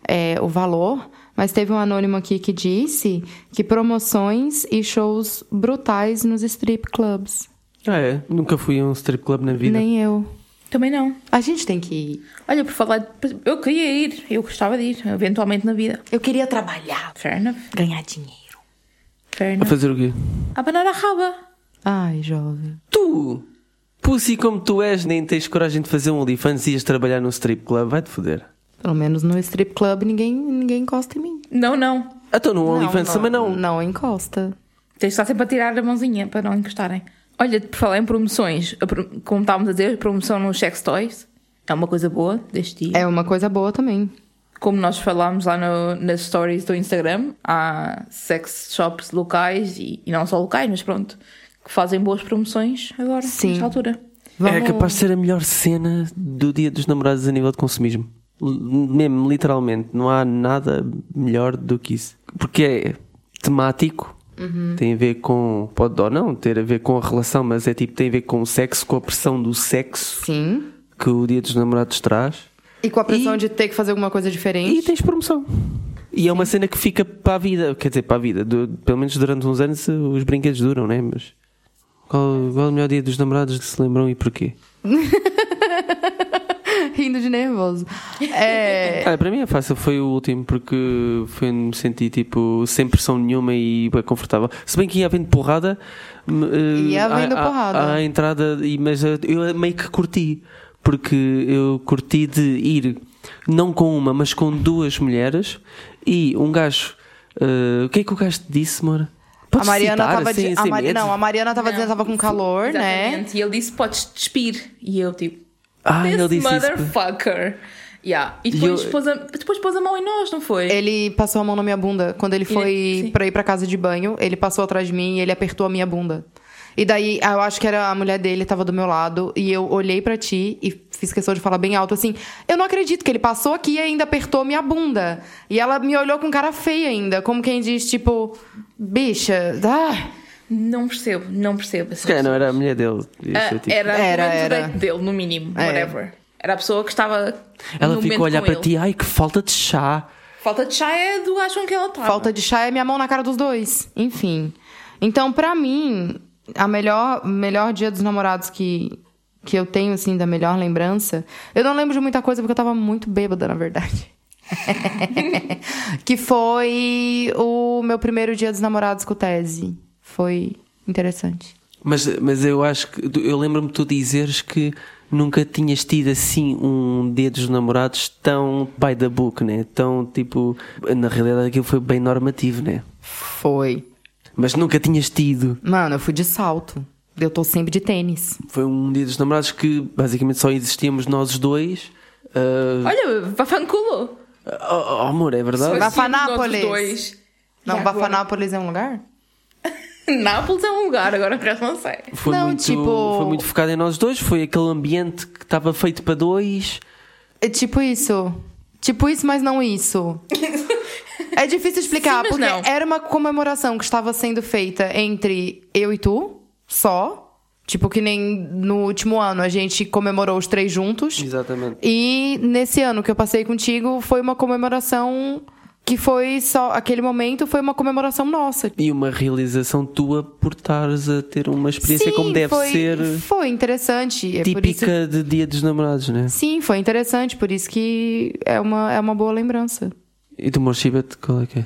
é, o valor, mas teve um anônimo aqui que disse que promoções e shows brutais nos strip clubs. Ah, é? Nunca fui a um strip club na vida. Nem eu. Também não. A gente tem que ir. Olha, por falar. de- Eu queria ir, eu gostava de ir, eventualmente na vida. Eu queria trabalhar, Fair enough. ganhar dinheiro. Fair A fazer o quê? Abanar a raba. Ai, jovem. Tu, pussy como tu és, nem tens coragem de fazer um OnlyFans e ias trabalhar num strip club. Vai-te foder. Pelo menos no strip club ninguém, ninguém encosta em mim. Não, não. Então no OnlyFans também não. Não encosta. Tens de estar sempre a tirar a mãozinha para não encostarem. Olha, por falar em promoções, como estávamos a dizer, a promoção nos sex toys é uma coisa boa deste dia. É uma coisa boa também. Como nós falámos lá no- nas stories do Instagram, há sex shops locais e, e não só locais, mas pronto, fazem boas promoções agora, Sim. nesta altura. É capaz de ser a melhor cena do dia dos namorados a nível de consumismo. Mesmo, literalmente. Não há nada melhor do que isso. Porque é temático. Tem a ver com. Pode ou não ter a ver com a relação, mas é tipo, tem a ver com o sexo, com a pressão do sexo Sim. que o dia dos namorados traz. E com a pressão E- de ter que fazer alguma coisa diferente. E tens promoção. E é uma cena que fica para a vida. Quer dizer, para a vida. Du- pelo menos durante uns anos os brinquedos duram, né? Mas. Qual, qual é o melhor dia dos namorados que se lembram e porquê? Rindo de nervoso. É. Para mim é fácil, foi o último porque foi onde me senti tipo sem pressão nenhuma e bem confortável. Se bem que ia havendo porrada, eh, Ia havendo à- porrada. À, entrada, mas eu, meio que curti porque eu curti de ir não com uma, mas com duas mulheres e um gajo. eh, o que é que o gajo te disse, Mora? A Podes Mariana citar, tava assim, di- a medo? Não, a Mariana tava dizendo que tava com calor, né? Exatamente. E ele disse: podes despir. E eu, tipo, Ah, this ele disse isso. motherfucker. Yeah. E depois, E eu- pôs a, depois pôs a mão em nós, não foi? Ele passou a mão na minha bunda. Quando ele foi sim. pra ir pra casa de banho, ele passou atrás de mim e ele apertou a minha bunda. E daí, eu acho que era a mulher dele, tava do meu lado, e eu olhei pra ti e fiz questão de falar bem alto assim: Eu não acredito que ele passou aqui e ainda apertou minha bunda. E ela me olhou com cara feia ainda, como quem diz, tipo, bicha, ah. Não percebo, não percebo. Se calhar não era a mulher dele. Isso Ah, tipo- era Era, era, dele, no mínimo. É. Whatever. Era a pessoa que estava. Ela no ficou a olhar para ele. ti, ai que falta de chá. Falta de chá é do acham que ela estava. Falta de chá é minha mão na cara dos dois. Enfim. Então, pra mim, a melhor, melhor dia dos namorados que, que eu tenho, assim, da melhor lembrança. Eu não lembro de muita coisa porque eu tava muito bêbada, na verdade. que foi o meu primeiro dia dos namorados com o Tese. Foi interessante. Mas, mas eu acho que eu lembro-me de tu dizeres que nunca tinhas tido assim um dia dos namorados tão by the book, né? Tão tipo. Na realidade aquilo foi bem normativo, né? Foi. Mas nunca tinhas tido. Mano, eu fui de salto. Eu tô sempre de tênis. Foi um dia dos namorados que basicamente só existíamos nós os dois. Ah, Olha, Vafanculo. oh, oh, amor, é verdade? Bafanápolis. Nós dois. Não, agora? Bafanápolis é um lugar? Nápoles é um lugar, agora o resto não sei. Foi, Não, muito, tipo- foi muito focado em nós dois. Foi aquele ambiente que estava feito para dois. É tipo isso. Tipo isso, mas não isso. É difícil explicar, Sim, porque não. era uma comemoração que estava sendo feita entre eu e tu, só. Tipo, que nem no último ano a gente comemorou os três juntos. Exatamente. E nesse ano que eu passei contigo foi uma comemoração que foi só. Aquele momento foi uma comemoração nossa. E uma realização tua por estares a ter uma experiência Sim, como deve foi, ser Foi interessante. É por isso típica de Dia dos Namorados, né? Sim, foi interessante, por isso que é uma, é uma boa lembrança. E do Morshibat, qual é que é?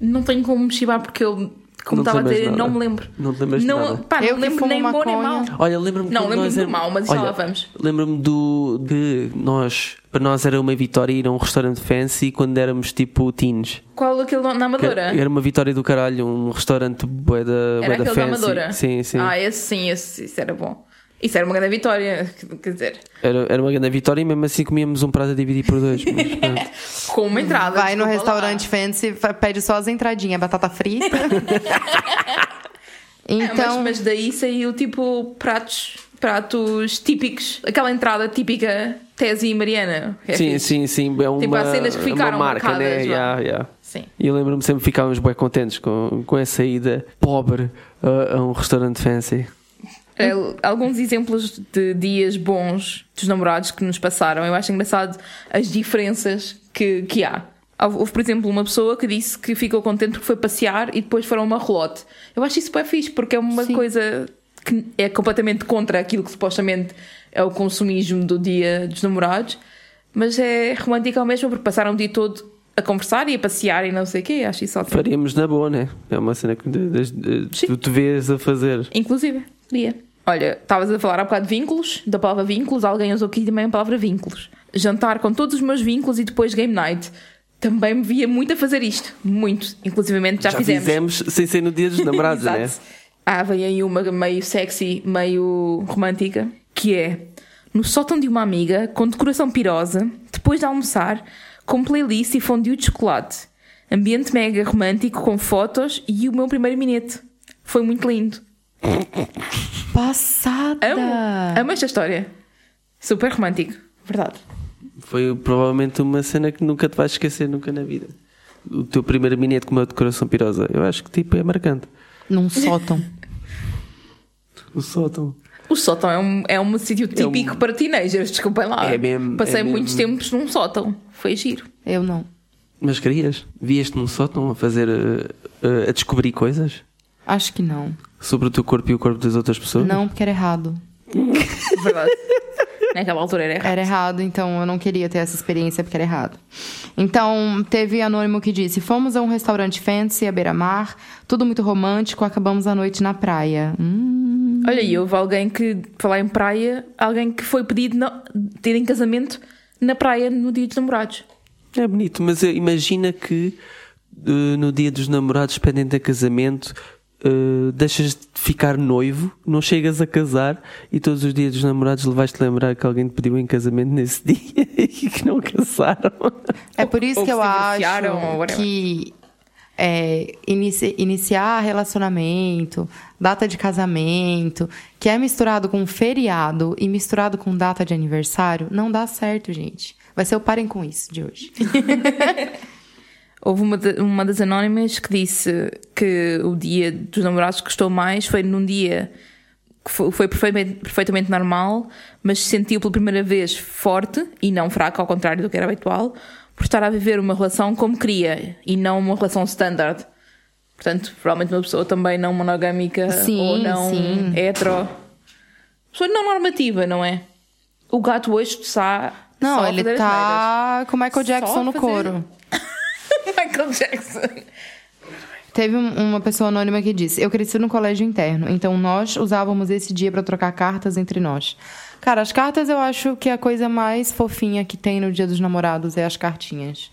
Não tenho como me chibar porque eu, como estava a dizer, nada. não me lembro. Não te lembras de não, nada. Pá, Eu não que lembro nem bom nem mau. Olha, lembro-me Não, que lembro-me do era- mau, mas já Olha, lá vamos. Lembro-me do de nós, para nós era uma vitória ir a um restaurante fancy quando éramos tipo teens. Qual aquele na Que Amadora? Era uma vitória do caralho, um restaurante bué da, Era da aquele da fancy. Amadora? Sim, sim. Ah, esse sim, esse, isso era bom. Isso era uma grande vitória, quer dizer, Era, era uma grande vitória e mesmo assim comíamos um prato a dividir por dois. mas com uma entrada. Vai no lá. restaurante fancy, fa- pede só as entradinhas, batata frita. É, então, mas, mas daí saiu tipo pratos, pratos típicos, aquela entrada típica Tese e Mariana. É sim, sim, sim. É uma, Tipo, há cenas que ficaram uma marca, né? marcadas. Yeah, yeah. Sim. E eu lembro-me sempre que ficávamos bem contentes com, com essa ida pobre a, a um restaurante fancy. É, alguns exemplos de dias bons dos namorados que nos passaram. Eu acho engraçado as diferenças que, que há. Houve, por exemplo, uma pessoa que disse que ficou contente porque foi passear e depois foram a uma relote. Eu acho isso bem fixe, porque é uma Sim. coisa que é completamente contra aquilo que supostamente é o consumismo do dia dos namorados, mas é romântico ao mesmo, porque passaram o dia todo a conversar e a passear e não sei o quê. Acho isso ótimo. Faríamos na boa, né? É uma cena que de- de- de- Sim. tu te vês a fazer. Inclusive, dia. Olha, estavas a falar há bocado de vínculos, da palavra vínculos, alguém usou aqui também a palavra vínculos. Jantar com todos os meus vínculos e depois game night. Também me via muito a fazer isto. Muito. Inclusivamente já, Já fizemos. fizemos sem ser no dia dos namorados, né? Ah, vem aí uma meio sexy, meio romântica, que é no sótão de uma amiga, com decoração pirosa, depois de almoçar, com playlist e fondue de chocolate. Ambiente mega romântico, com fotos e o meu primeiro minete. Foi muito lindo. Passada. Amo, amo esta história. Super romântico, verdade. Foi provavelmente uma cena que nunca te vais esquecer nunca na vida. O teu primeiro minete com uma decoração pirosa. Eu acho que tipo é marcante. Num sótão. O sótão. O sótão é um, é um sítio típico para teenagers, desculpem lá. É mesmo- Passei é muitos mesmo. tempos num sótão. Foi giro. Eu não. Mas querias? Vieste num sótão a fazer. eh, eh, a descobrir coisas? Acho que não. Sobre o teu corpo e o corpo das outras pessoas? Não, porque era errado. Verdade. Naquela altura era errado. Era errado, então eu não queria ter essa experiência porque era errado. Então, teve anônimo que disse: Fomos a um restaurante fancy à beira-mar, tudo muito romântico, acabamos a noite na praia. Hum, Olha, e houve alguém que, falar em praia, alguém que foi pedido na, ter em casamento na praia no dia dos namorados. É bonito, mas imagina que eh, no dia dos namorados, pendente de casamento, uh, deixas de ficar noivo, não chegas a casar e todos os dias dos namorados levaste lembrar que alguém te pediu em casamento nesse dia e que não casaram. É por isso Ou que se eu ou acho que é, inici- iniciar relacionamento, data de casamento, que é misturado com feriado e misturado com data de aniversário, não dá certo, gente. Vai ser o parem com isso de hoje. Houve uma, de- uma das anónimas que disse que o dia dos namorados que gostou mais foi num dia que foi, foi perfeitamente, perfeitamente normal, mas se sentiu pela primeira vez forte e não fraco, ao contrário do que era habitual, por estar a viver uma relação como queria e não uma relação standard. Portanto, provavelmente uma pessoa também não monogâmica Sim, ou não sim. hetero. Pessoa não normativa, não é? O gato hoje está. Não, ele fazer tá com o Michael Jackson no fazer- couro. Michael Jackson. Teve um- uma pessoa anônima que disse: Eu cresci no colégio interno, então nós usávamos esse dia pra trocar cartas entre nós. Cara, as cartas eu acho que a coisa mais fofinha que tem no Dia dos Namorados é as cartinhas.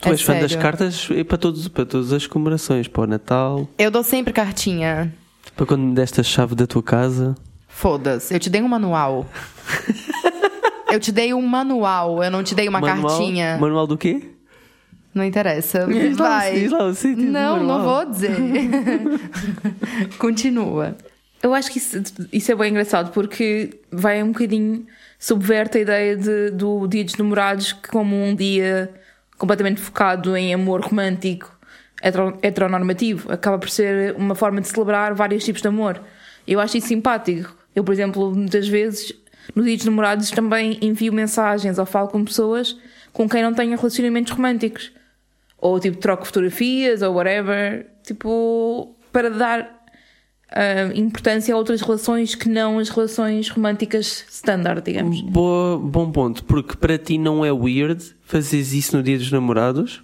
Tu É és fã das cartas e para, todos, para todas as comemorações, para o Natal, Eu dou sempre cartinha. para quando me deste a chave da tua casa. Foda-se, eu te dei um manual. eu te dei um manual, eu não te dei uma manual, cartinha. Manual do quê? Não interessa. Lá, Vai. não, não vou dizer. Continua. Eu acho que isso, isso é bem engraçado porque vai um bocadinho subverte a ideia de- do Dia dos Namorados como um dia completamente focado em amor romântico, hetero- heteronormativo. Acaba por ser uma forma de celebrar vários tipos de amor. Eu acho isso simpático. Eu, por exemplo, muitas vezes no Dia dos Namorados também envio mensagens ou falo com pessoas com quem não tenho relacionamentos românticos. Ou tipo, troco fotografias ou whatever. Tipo, para dar ah, importância a outras relações que não as relações românticas standard, digamos. Boa, bom ponto, porque para ti não é weird fazeres isso no dia dos namorados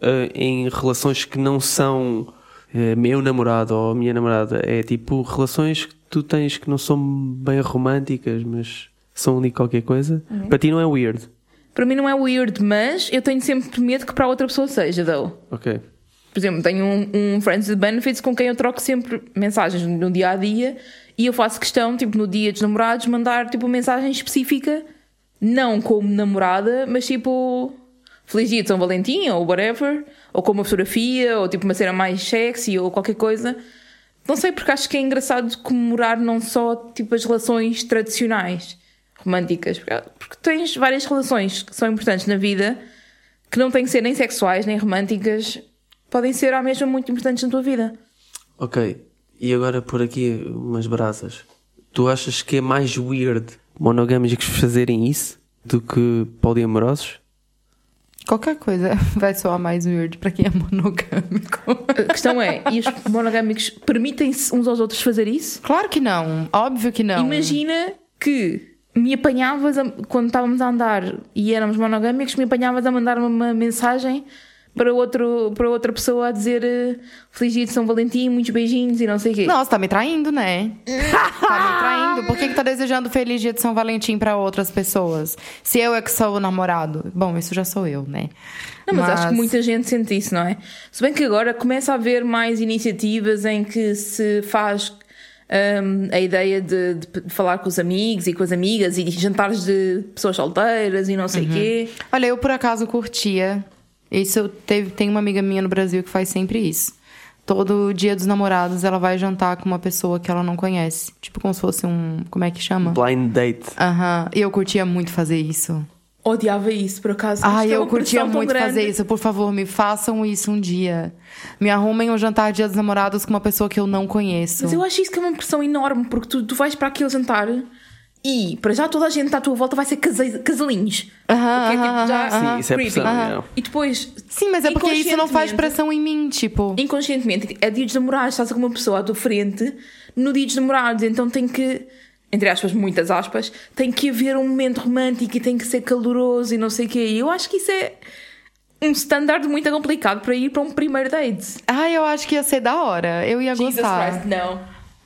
eh, em relações que não são eh, meu namorado ou minha namorada. É tipo relações que tu tens que não são bem românticas, mas são ali qualquer coisa. Para ti não é weird. Para mim não é weird, mas eu tenho sempre medo que para outra pessoa seja, though. Ok. Por exemplo, tenho um, um Friends with Benefits com quem eu troco sempre mensagens no dia a dia e eu faço questão, tipo, no dia dos namorados, mandar tipo uma mensagem específica, não como namorada, mas tipo Feliz dia de São Valentim ou whatever, ou com uma fotografia, ou tipo uma cena mais sexy ou qualquer coisa. Não sei porque acho que é engraçado comemorar não só tipo as relações tradicionais românticas, porque, tens várias relações que são importantes na vida que não têm que ser nem sexuais nem românticas, podem ser à mesma muito importantes na tua vida. Ok. E agora por aqui umas brasas. Tu achas que é mais weird monogâmicos fazerem isso do que poliamorosos? Qualquer coisa vai soar mais weird pra quem é monogâmico. A questão é, e os monogâmicos permitem-se uns aos outros fazer isso? Claro que não. Óbvio que não. Imagina que me apanhavas, a- quando estávamos a andar e éramos monogâmicos, me apanhavas a mandar uma mensagem para, outro, para outra pessoa a dizer eh, Feliz dia de São Valentim, muitos beijinhos e não sei o quê. Nossa, tá me traindo, né? tá me traindo. Por que, que tá desejando feliz dia de São Valentim pra outras pessoas? Se eu é que sou o namorado. Bom, isso já sou eu, né? Não, mas, acho que muita gente sente isso, não é? Se bem que agora começa a haver mais iniciativas em que se faz hum, a ideia de, de falar com os amigos e com as amigas e jantares de pessoas solteiras e não sei o quê. Olha, eu por acaso curtia. Isso teve, tem uma amiga minha no Brasil que faz sempre isso. Todo dia dos namorados ela vai jantar com uma pessoa que ela não conhece. Tipo como se fosse um. Como é que chama? Blind date. Aham. E eu curtia muito fazer isso. Odiava isso, por acaso. Ai, é eu curtia muito grande. fazer isso. Por favor, me façam isso um dia. Me arrumem um jantar dia dos namorados com uma pessoa que eu não conheço. Mas eu acho isso que é uma pressão enorme, porque tu, tu vais para aquele jantar e para já toda a gente à tua volta vai ser casa- casalinhos. Aham, Porque é tipo já. Sim, isso é creepy. pressão, yeah. E depois. Sim, mas é porque isso não faz pressão em mim, tipo. inconscientemente, é dia dos namorados, estás com uma pessoa à tua frente no dia dos namorados, então tem que, entre aspas, muitas aspas, tem que haver um momento romântico e tem que ser caloroso e não sei o quê. E eu acho que isso é um standard muito complicado para ir para um primeiro date. Ai, eu acho que ia ser da hora. Eu ia Jesus gostar. Christ, não.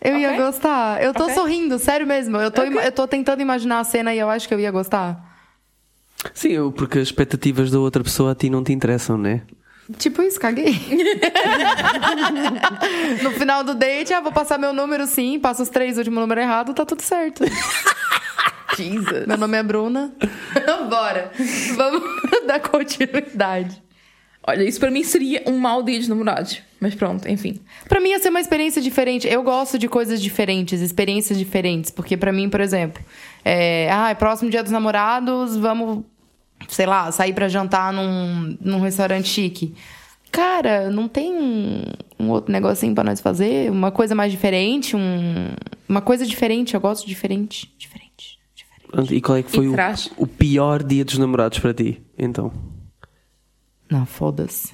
Eu ia Ok. gostar. Eu tô Ok. sorrindo, sério mesmo. Eu tô, Ok. ima- eu tô tentando imaginar a cena e eu acho que eu ia gostar. Sim, eu- porque as expectativas da outra pessoa a ti não te interessam, né? Tipo isso, caguei. no final do date, ah, vou passar meu número sim, passa os três últimos números errados, tá tudo certo. Jesus. Meu nome é Bruna. Bora. Vamos dar continuidade. Olha, isso para mim seria um mau dia dos namorados. Mas pronto, enfim. Pra mim ia ser uma experiência diferente. Eu gosto de coisas diferentes, experiências diferentes. Porque pra mim, por exemplo, é, ah, é próximo dia dos namorados, vamos, sei lá, sair pra jantar num, num restaurante chique. Cara, não tem um, um outro negocinho pra nós fazer? Uma coisa mais diferente? Um, uma coisa diferente, eu gosto de diferente. Diferente, diferente. E qual é que foi o, o pior dia dos namorados para ti? Então. Não, foda-se.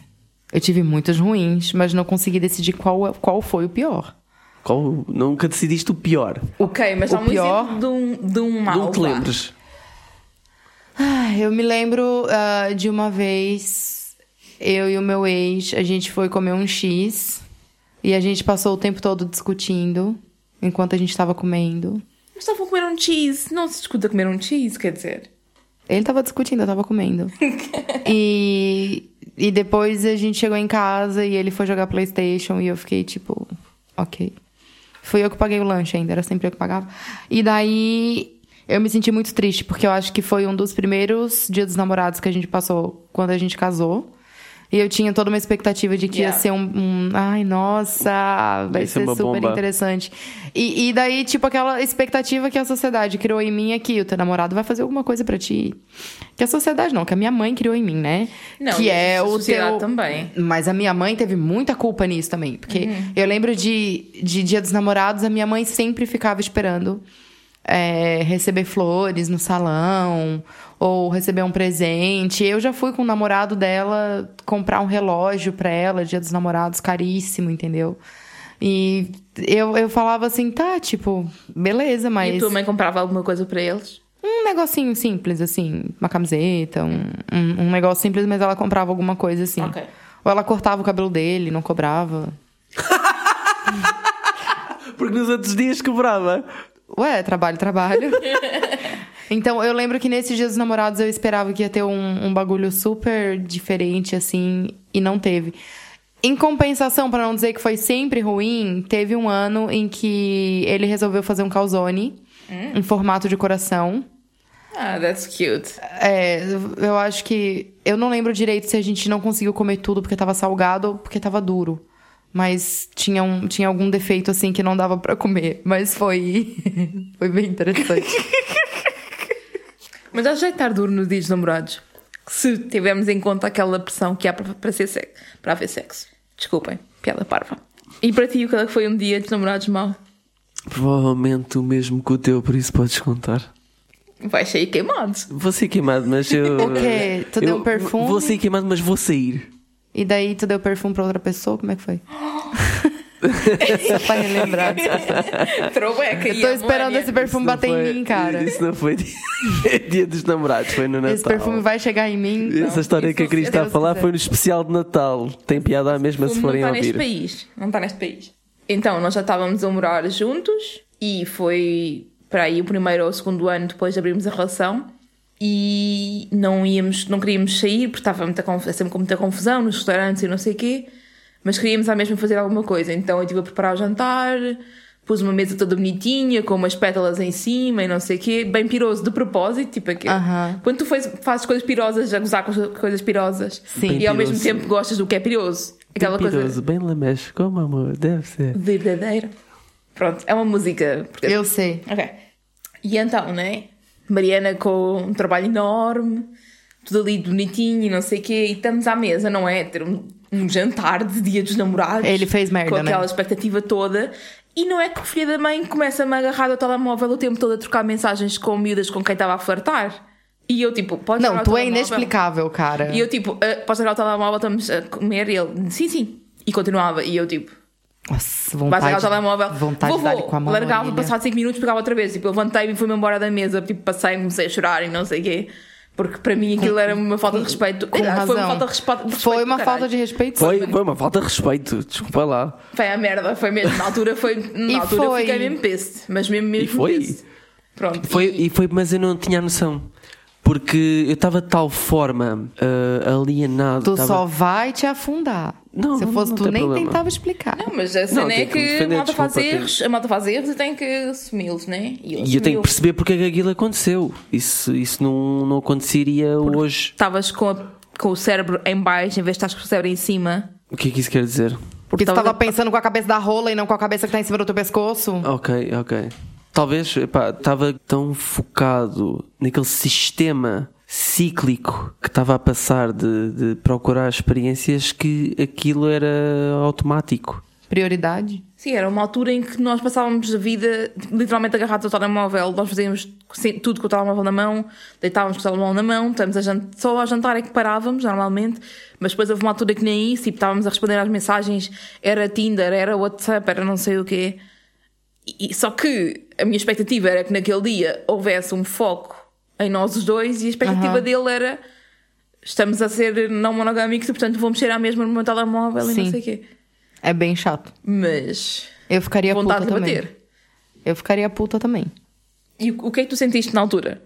Eu tive muitos ruins, mas não consegui decidir qual, qual foi o pior. Qual, nunca decidiste o pior. Ok, mas O um pior- exemplo de um, de um mau. não te lembres. Ah, eu me lembro ah, de uma vez, eu e o meu ex, a gente foi comer um X e a gente passou o tempo todo discutindo enquanto a gente tava comendo. Mas estavam a comer um cheese. Não se discuta comer um cheese, quer dizer. Ele tava discutindo, eu tava comendo. e, e depois a gente chegou em casa e ele foi jogar Playstation e eu fiquei tipo, ok. Fui eu que paguei o lanche ainda, era sempre eu que pagava. E daí eu me senti muito triste, porque eu acho que foi um dos primeiros dias dos namorados que a gente passou quando a gente casou. E eu tinha toda uma expectativa de que Yeah. ia ser um, um- Ai, nossa, vai ser uma super bomba. interessante. E, e daí, tipo, aquela expectativa que a sociedade criou em mim é que o teu namorado vai fazer alguma coisa pra ti. Que a sociedade não, que a minha mãe criou em mim, né? Não, que é o teu... também. Mas a minha mãe teve muita culpa nisso também. Porque eu lembro de, de Dia dos Namorados, a minha mãe sempre ficava esperando é, receber flores no salão ou receber um presente. Eu já fui com o namorado dela comprar um relógio pra ela, Dia dos Namorados, caríssimo, entendeu? E eu, eu falava assim, tá, tipo, beleza, mas. E tua mãe comprava alguma coisa para eles? Um negocinho simples, assim, uma camiseta, um, um, um negócio simples, mas ela comprava alguma coisa assim. Ok. Ou ela cortava o cabelo dele, não cobrava. Porque nos outros dias cobrava. Ué, trabalho, trabalho. então, eu lembro que nesses dias dos namorados eu esperava que ia ter um, um bagulho super diferente, assim, e não teve. Em compensação, pra não dizer que foi sempre ruim, teve um ano em que ele resolveu fazer um calzone em formato de coração. Ah, that's cute. É, eu acho que. Eu não lembro direito se a gente não conseguiu comer tudo porque tava salgado ou porque tava duro. Mas tinha, um, tinha algum defeito assim que não dava pra comer. Mas foi. foi bem interessante. Mas estar duro nos dias dos namorados. Se tivermos em conta aquela pressão que há para, para, ser sexo, para haver sexo. Desculpem, piada parva. E para ti, é que foi um dia dos namorados mau? Provavelmente o mesmo que o teu, por isso podes contar. Vai sair queimado. Vou ser queimado, mas eu. O quê? Tu deu eu um perfume? Vou ser queimado, mas vou sair. E daí tu deu perfume pra outra pessoa? Como é que foi? Só pra relembrar. Eu tô esperando esse perfume Isso não bater foi- em mim, cara. Isso não foi dia, dia dos namorados, foi no Natal. Esse perfume vai chegar em mim. Essa história que a Cris está a falar quiser. foi no especial de Natal. Tem piada à mesma se não forem está ouvir. neste país. Não está neste país. Então, nós já estávamos a morar juntos e foi para aí o primeiro ou o segundo ano depois de abrirmos a relação e não íamos, não queríamos sair porque estava muita, conf- sempre com muita confusão nos restaurantes e não sei o quê, mas queríamos à mesma fazer alguma coisa. Então eu estive a preparar o jantar, pus uma mesa toda bonitinha, com umas pétalas em cima e não sei o quê, bem piroso, de propósito, tipo aquilo. Quando tu faz- fazes coisas pirosas, a gozar com as coisas pirosas Sim. e ao Bem mesmo piroso. tempo gostas do que é piroso. Aquela Bem coisa piroso, bem lameche, como amor, deve ser. verdadeira. Pronto, é uma música. Porque... Eu sei. Ok. E então, né? Mariana com um trabalho enorme, tudo ali bonitinho e não sei o quê, e estamos à mesa, não é? Ter um, um jantar de dia dos namorados. Ele fez merda, Com né? aquela expectativa toda. E não é que o filho da mãe começa-me a agarrar ao telemóvel o tempo todo a trocar mensagens com miúdas com quem estava a flertar. E eu, tipo, pode Não, tu é inexplicável, cara. E eu, tipo, uh, posso tirar o telemóvel, estamos a comer? E ele, sim, sim. E continuava. E eu, tipo, Nossa, Vai vontade. pegar o telemóvel. Vontade vou, de vou. com a mão Largava, passado 5 minutos, pegava outra vez. Tipo, eu levantei-me e fui-me embora da mesa. Tipo, passei, comecei a chorar e não sei o quê. Porque para mim aquilo era uma falta de respeito. Com. Foi uma falta de respeito. Foi uma falta de respeito. Foi, foi uma falta de respeito, desculpa lá. Foi a merda, foi mesmo. Na altura foi. Na E altura foi. eu fiquei mesmo peste. Mas mesmo mesmo E foi. peste. Pronto. Foi, e foi, mas eu não tinha noção. Porque eu estava de tal forma ah, alienado. Tu tava- só vai te afundar. Não, Se não- fosse não tu, nem problema. tentava explicar. Não, mas a cena é que que me defender, a malta faz erros, a malta faz erros e tem que assumi-los, né? E eu assumi-o. tenho que perceber porque é que aquilo aconteceu. Isso, isso não, não aconteceria hoje. Estavas com, a- com o cérebro em baixo em vez de estás com o cérebro em cima. O que é que isso quer dizer? Porque tu estavas tava a- pensando com a cabeça da rola e não com a cabeça que tá em cima do teu pescoço. Ok, ok. Talvez, epá, estava tão focado naquele sistema cíclico que estava a passar de, de procurar experiências que aquilo era automático. Prioridade. Sim, era uma altura em que nós passávamos a vida literalmente agarrados ao telemóvel. Nós fazíamos tudo com o telemóvel na mão, deitávamos com o telemóvel na mão, estamos a jant- só a jantar é que parávamos normalmente, mas depois houve uma altura que nem isso, tipo, estávamos a responder às mensagens, era Tinder, era WhatsApp, era não sei o quê. E, e- só que a minha expectativa era que naquele dia houvesse um foco em nós os dois e a expectativa dele era estamos a ser não monogâmicos e portanto vou mexer à mesma no meu telemóvel e Sim. não sei o quê. É bem chato. Mas Eu ficaria vontade puta de também. bater. Eu ficaria puta também. E o o que é que tu sentiste na altura?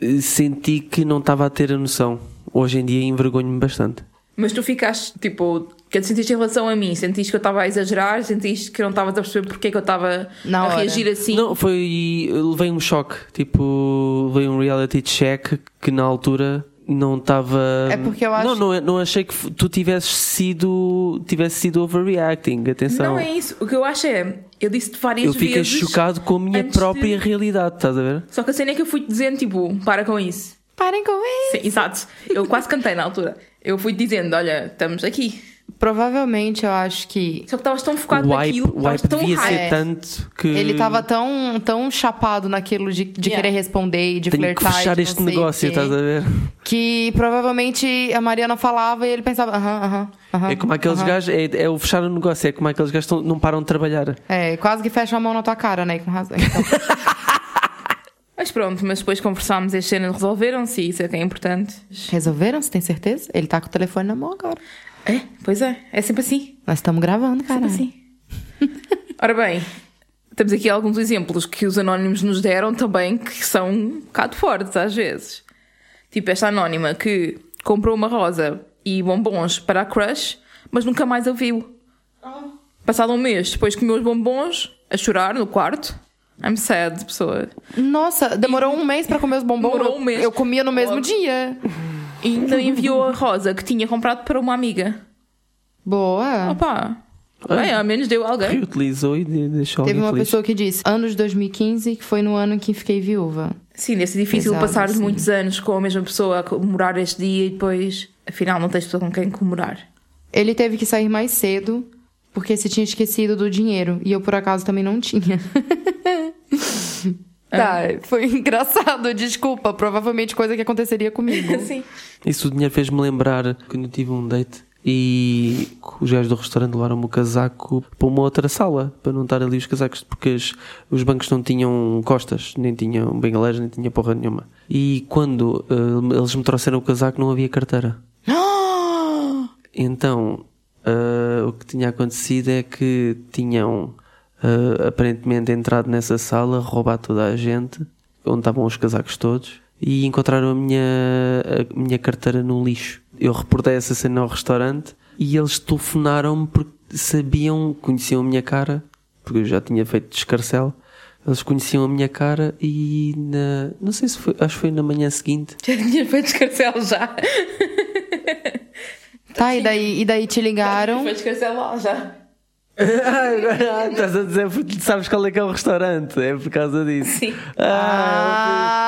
Eh, Senti que não estava a ter a noção. Hoje em dia envergonho-me bastante. Mas tu ficaste, tipo, o que é que tu sentiste em relação a mim? Sentiste que eu estava a exagerar? Sentiste que não estavas a perceber porque é que eu estava a hora. reagir assim? Não, foi. Levei um choque. Tipo, levei um reality check que na altura não estava. É porque eu acho- Não, não, não achei que tu tivesses sido. tivesse sido overreacting. Atenção. Não é isso. O que eu acho é, eu disse-te várias eu fiquei vezes. chocado com a minha própria de- realidade, estás a ver? Só que a cena é que eu fui-te dizendo, tipo, para com isso. Parem com isso. Sim, exato. Eu quase cantei na altura. Eu fui-te dizendo, olha, estamos aqui. Provavelmente eu acho que Só que estavas tão focado O wipe, naquilo, wipe tão devia ser high. tanto que. ele tava tão, tão chapado naquilo de, de Yeah. querer responder e de Tenho que flertar. e fechar de este negócio, estás a ver? Que provavelmente a Mariana falava e ele pensava, aham, aham, aham. É como aqueles gajos, é, é o fechar o negócio, é como aqueles gajos que tão- não param de trabalhar. É, quase que fecha a mão na tua cara, né? Com razão. Então, Mas pronto, mas depois conversámos e as cenas resolveram-se, isso é que é importante. resolveram? Você tem certeza? Ele tá com o telefone na mão agora. É, pois é, é sempre assim. Nós estamos gravando, cara. Sempre assim. Ora bem, temos aqui alguns exemplos que os anónimos nos deram também que são um bocado fortes às vezes. Tipo esta anónima que comprou uma rosa e bombons para a crush, mas nunca mais a viu. Passado um mês, depois comeu os bombons, a chorar no quarto. I'm sad, pessoa. Nossa, demorou um mês pra comer os bombons. Demorou um mês. Eu comia no mesmo Logo. dia. E ainda enviou a rosa que tinha comprado para uma amiga. Boa. Opa! Bem, ao menos deu a alguém. Reutilizou e de- deixou Teve uma feliz. pessoa que disse, ano de 2015, que foi no ano em que fiquei viúva. Sim, desse difícil Pesado, passar sim. muitos anos com a mesma pessoa a comemorar este dia e depois, afinal, não tens pessoa com quem comemorar. Ele teve que sair mais cedo, porque se tinha esquecido do dinheiro. E eu, por acaso, também não tinha. tá, foi engraçado, desculpa. Provavelmente coisa que aconteceria comigo. Sim. Isso o dinheiro fez-me lembrar quando eu tive um date e os gajos do restaurante levaram-me o casaco para uma outra sala para não estar ali os casacos porque as- os bancos não tinham costas, nem tinham bengaleiras, nem tinha porra nenhuma. E quando eh, eles me trouxeram o casaco não havia carteira. Então, ah, o que tinha acontecido é que tinham ah, aparentemente entrado nessa sala, roubado toda a gente, onde estavam os casacos todos, e encontraram a minha, a minha carteira no lixo. Eu reportei essa cena ao restaurante e eles telefonaram-me porque sabiam, conheciam a minha cara, porque eu já tinha feito descarcel. Eles conheciam a minha cara e na, não sei se foi, acho que foi na manhã seguinte. Já tinha feito escarcel já. Tá, e daí, e daí te ligaram. Foi escarcel lá já. Ah, Estás a dizer porque sabes qual é que é o restaurante? É por causa disso. Sim.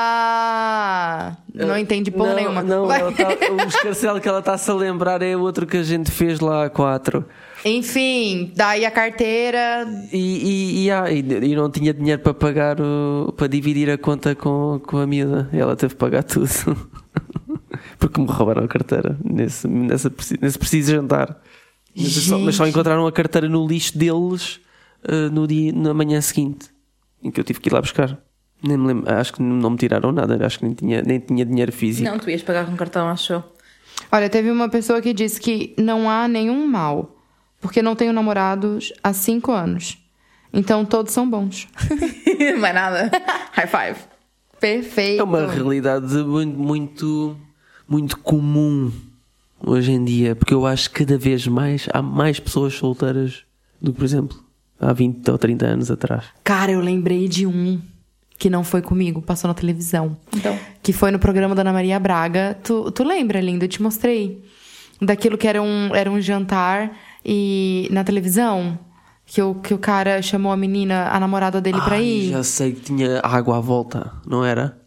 Ah! Não entendi porra não, nenhuma. Não, tá- o escarcelo que ela está-se a lembrar é outro que a gente fez lá a quatro. Enfim, daí a carteira. E, e, e, ah, e- e não tinha dinheiro para pagar, o, para dividir a conta com, com a miúda. Ela teve que pagar tudo. Porque me roubaram a carteira nesse, nessa, nesse preciso jantar. Mas, só, mas só encontraram a carteira no lixo deles ah, no dia, na manhã seguinte, em que eu tive que ir lá buscar. Nem me lembro, acho que não me tiraram nada, acho que nem tinha, nem tinha dinheiro físico. Não, tu ias pagar com cartão, acho eu. Olha, teve uma pessoa que disse que não há nenhum mal, porque não tenho namorados há cinco anos. Então todos são bons. Mais nada. High five. Perfeito. É uma realidade muito, muito, muito comum hoje em dia, porque eu acho que cada vez mais há mais pessoas solteiras do que, por exemplo, há 20 ou 30 anos atrás. Cara, eu lembrei de um que não foi comigo, passou na televisão. Então. Que foi no programa da Ana Maria Braga. Tu, tu lembra, lindo? Eu te mostrei. Daquilo que era um, era um jantar e na televisão. Que o, que o cara chamou a menina, a namorada dele pra Ai, ir. Já sei que tinha água à volta, não era?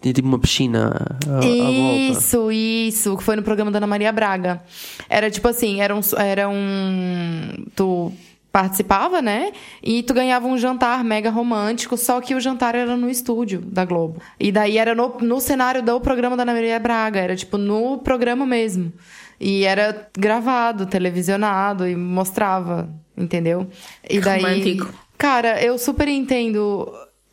Tinha tipo uma piscina à, à volta. Isso, isso, que foi no programa da Ana Maria Braga. Era tipo assim, era um, era um. Tu participava, né? E tu ganhava um jantar mega romântico, só que o jantar era no estúdio da Globo. E daí era no, no cenário do programa da Ana Maria Braga, era tipo no programa mesmo. E era gravado, televisionado e mostrava, entendeu? E daí. Romântico. Cara, eu super entendo.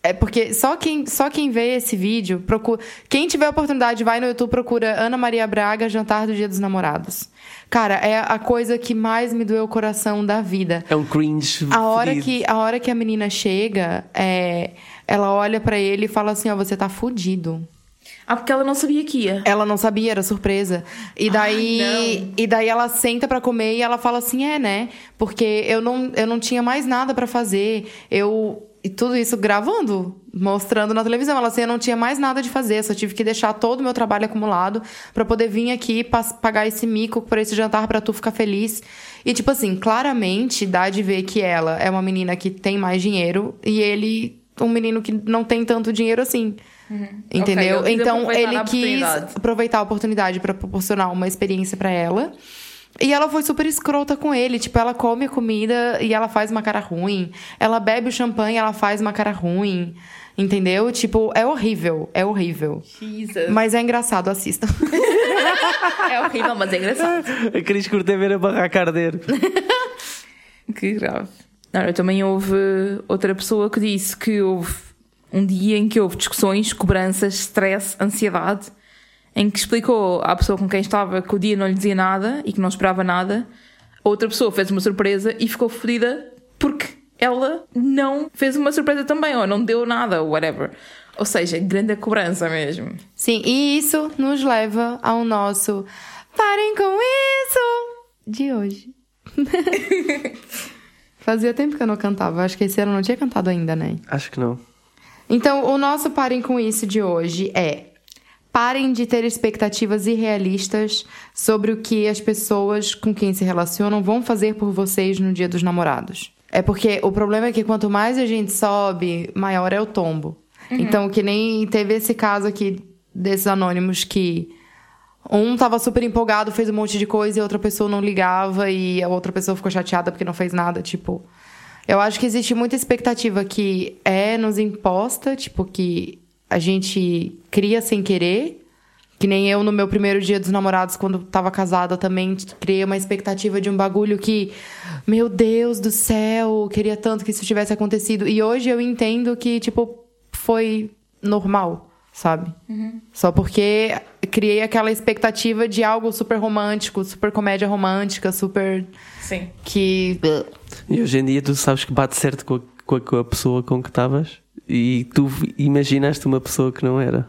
É porque só quem, só quem vê esse vídeo, procura. Quem tiver oportunidade, vai no YouTube, procura Ana Maria Braga, Jantar do Dia dos Namorados. Cara, é a coisa que mais me doeu o coração da vida. É um cringe. A hora que a hora que a menina chega, é, ela olha pra ele e fala assim: Ó, você tá fudido. Ah, porque ela não sabia que ia. Ela não sabia, era surpresa. E daí, não. e daí ela senta pra comer e ela fala assim: "É, né? Porque eu não, eu não tinha mais nada pra fazer. Eu e tudo isso gravando, mostrando na televisão. Ela assim, eu não tinha mais nada de fazer, só tive que deixar todo o meu trabalho acumulado pra poder vir aqui pagar esse mico por esse jantar pra tu ficar feliz. E tipo assim, claramente dá de ver que ela é uma menina que tem mais dinheiro e ele um menino que não tem tanto dinheiro assim. Entendeu? Ok, ele quis então ele quis aproveitar a oportunidade pra proporcionar uma experiência pra ela. E ela foi super escrota com ele. Tipo, ela come a comida e ela faz uma cara ruim. Ela bebe o champanhe e ela faz uma cara ruim. Entendeu? Tipo, é horrível. É horrível. Jesus. Mas é engraçado, assistam. É horrível, mas é engraçado. A Cris curte ver a barraca arder. Que grave. Não, também houve outra pessoa que disse que houve um dia em que houve discussões, cobranças, stress, ansiedade, em que explicou à pessoa com quem estava que o dia não lhe dizia nada e que não esperava nada. A outra pessoa fez uma surpresa e ficou fodida porque ela não fez uma surpresa também, ou não deu nada, ou whatever. Ou seja, grande cobrança mesmo. Sim, e isso nos leva ao nosso Parem com isso de hoje. Fazia tempo que eu não cantava. Acho que esse ano eu não tinha cantado ainda, né? Acho que não. Então, o nosso Parem com Isso de hoje é: parem de ter expectativas irrealistas sobre o que as pessoas com quem se relacionam vão fazer por vocês no dia dos namorados. É porque o problema é que quanto mais a gente sobe, maior é o tombo. Então, que nem teve esse caso aqui desses anônimos que um tava super empolgado, fez um monte de coisa e a outra pessoa não ligava e a outra pessoa ficou chateada porque não fez nada, tipo. Eu acho que existe muita expectativa que é nos imposta, tipo, que a gente cria sem querer. Que nem eu no meu primeiro dia dos namorados, quando tava casada, também criei uma expectativa de um bagulho que, meu Deus do céu, queria tanto que isso tivesse acontecido. E hoje eu entendo que, tipo, foi normal, sabe? Só porque criei aquela expectativa de algo super romântico, super comédia romântica, super. Sim. que. E hoje em dia tu sabes que bate certo com a, com a- com a pessoa com que estavas e tu imaginaste uma pessoa que não era.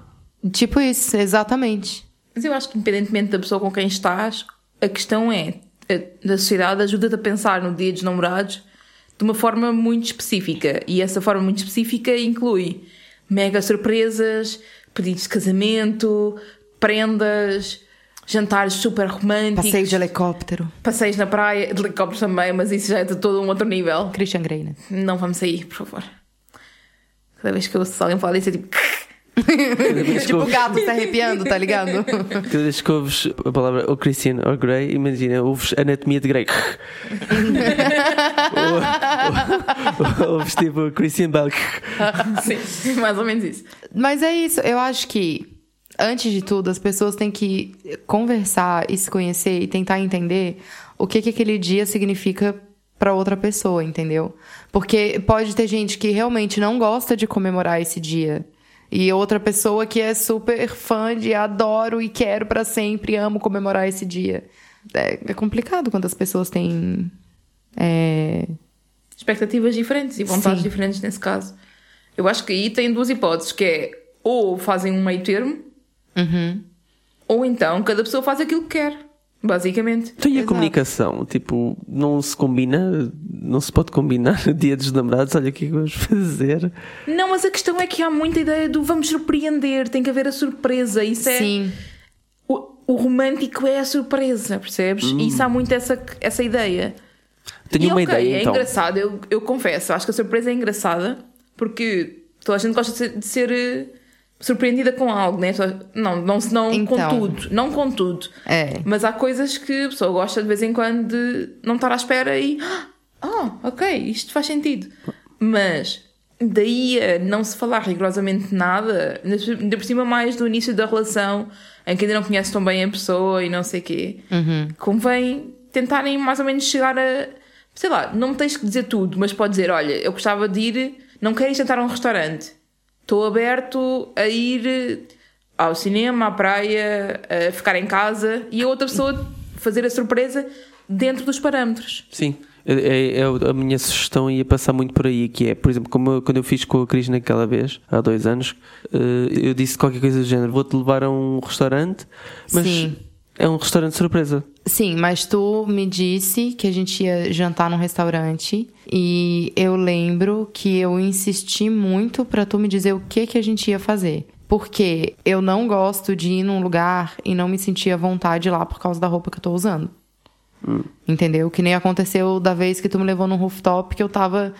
Tipo isso, exatamente. Mas eu acho que, independentemente da pessoa com quem estás, a questão é: a, da sociedade ajuda-te a pensar no dia dos namorados de uma forma muito específica. E essa forma muito específica inclui mega surpresas, pedidos de casamento, prendas, jantares super românticos, Passeio de helicóptero. passeios na praia, de helicópteros também, mas isso já é de todo um outro nível. Christian Grey, né? Não vamos sair, por favor. Cada vez que eu ouço alguém falar disso, é tipo. Cada vez que tipo o ouves, gato se arrepiando, tá ligado? cada vez que ouves a palavra ou Christian ou Grey, imagina, ouves anatomia de Grey. ou, ou, ouves tipo Christian Bell. Sim, mais ou menos isso. Mas é isso, eu acho que, antes de tudo, as pessoas têm que conversar e se conhecer e tentar entender o que, que aquele dia significa pra outra pessoa, entendeu? Porque pode ter gente que realmente não gosta de comemorar esse dia. E outra pessoa que é super fã de adoro e quero pra sempre, amo comemorar esse dia. É, é complicado quando as pessoas têm. é, expectativas diferentes e vontades Sim. diferentes nesse caso. Eu acho que aí tem duas hipóteses, que é ou fazem um meio termo, Uhum. ou então cada pessoa faz aquilo que quer, basicamente. Então e a Exato. comunicação? Tipo, não se combina? Não se pode combinar o dia dos namorados? Olha o que é que vamos fazer. Não, mas a questão é que há muita ideia do vamos surpreender, tem que haver a surpresa. Isso é. Sim. O, o romântico é a surpresa, percebes? E isso há muito essa, essa ideia. Tenho e uma ok, ideia é então. engraçado, eu, eu confesso, acho que a surpresa é engraçada porque toda a gente gosta de ser, de ser, eh, surpreendida com algo, né? Não, não, não Então. com tudo, não com tudo. É. Mas há coisas que a pessoa gosta de vez em quando de não estar à espera e. Ah, ok, isto faz sentido. Mas daí a não se falar rigorosamente nada, ainda por- cima mais do início da relação, em que ainda não conhece tão bem a pessoa e não sei o quê, convém tentarem mais ou menos chegar a. Sei lá, não me tens que dizer tudo, mas pode dizer: olha, eu gostava de ir, não jantar a um restaurante, estou aberto a ir ao cinema, à praia, a ficar em casa e a outra pessoa fazer a surpresa dentro dos parâmetros. Sim. É, é- é a minha sugestão ia passar muito por aí, que é, por exemplo, como eu- quando eu fiz com a Cris naquela vez, há dois anos, eh, eu disse qualquer coisa do género, vou-te levar a um restaurante, mas Sim. é um restaurante surpresa. Sim, mas tu me disse que a gente ia jantar num restaurante e eu lembro que eu insisti muito pra tu me dizer o que que a gente ia fazer. Porque eu não gosto de ir num lugar e não me sentir à vontade lá por causa da roupa que eu tô usando. Entendeu? Que nem aconteceu da vez que tu me levou num rooftop que eu tava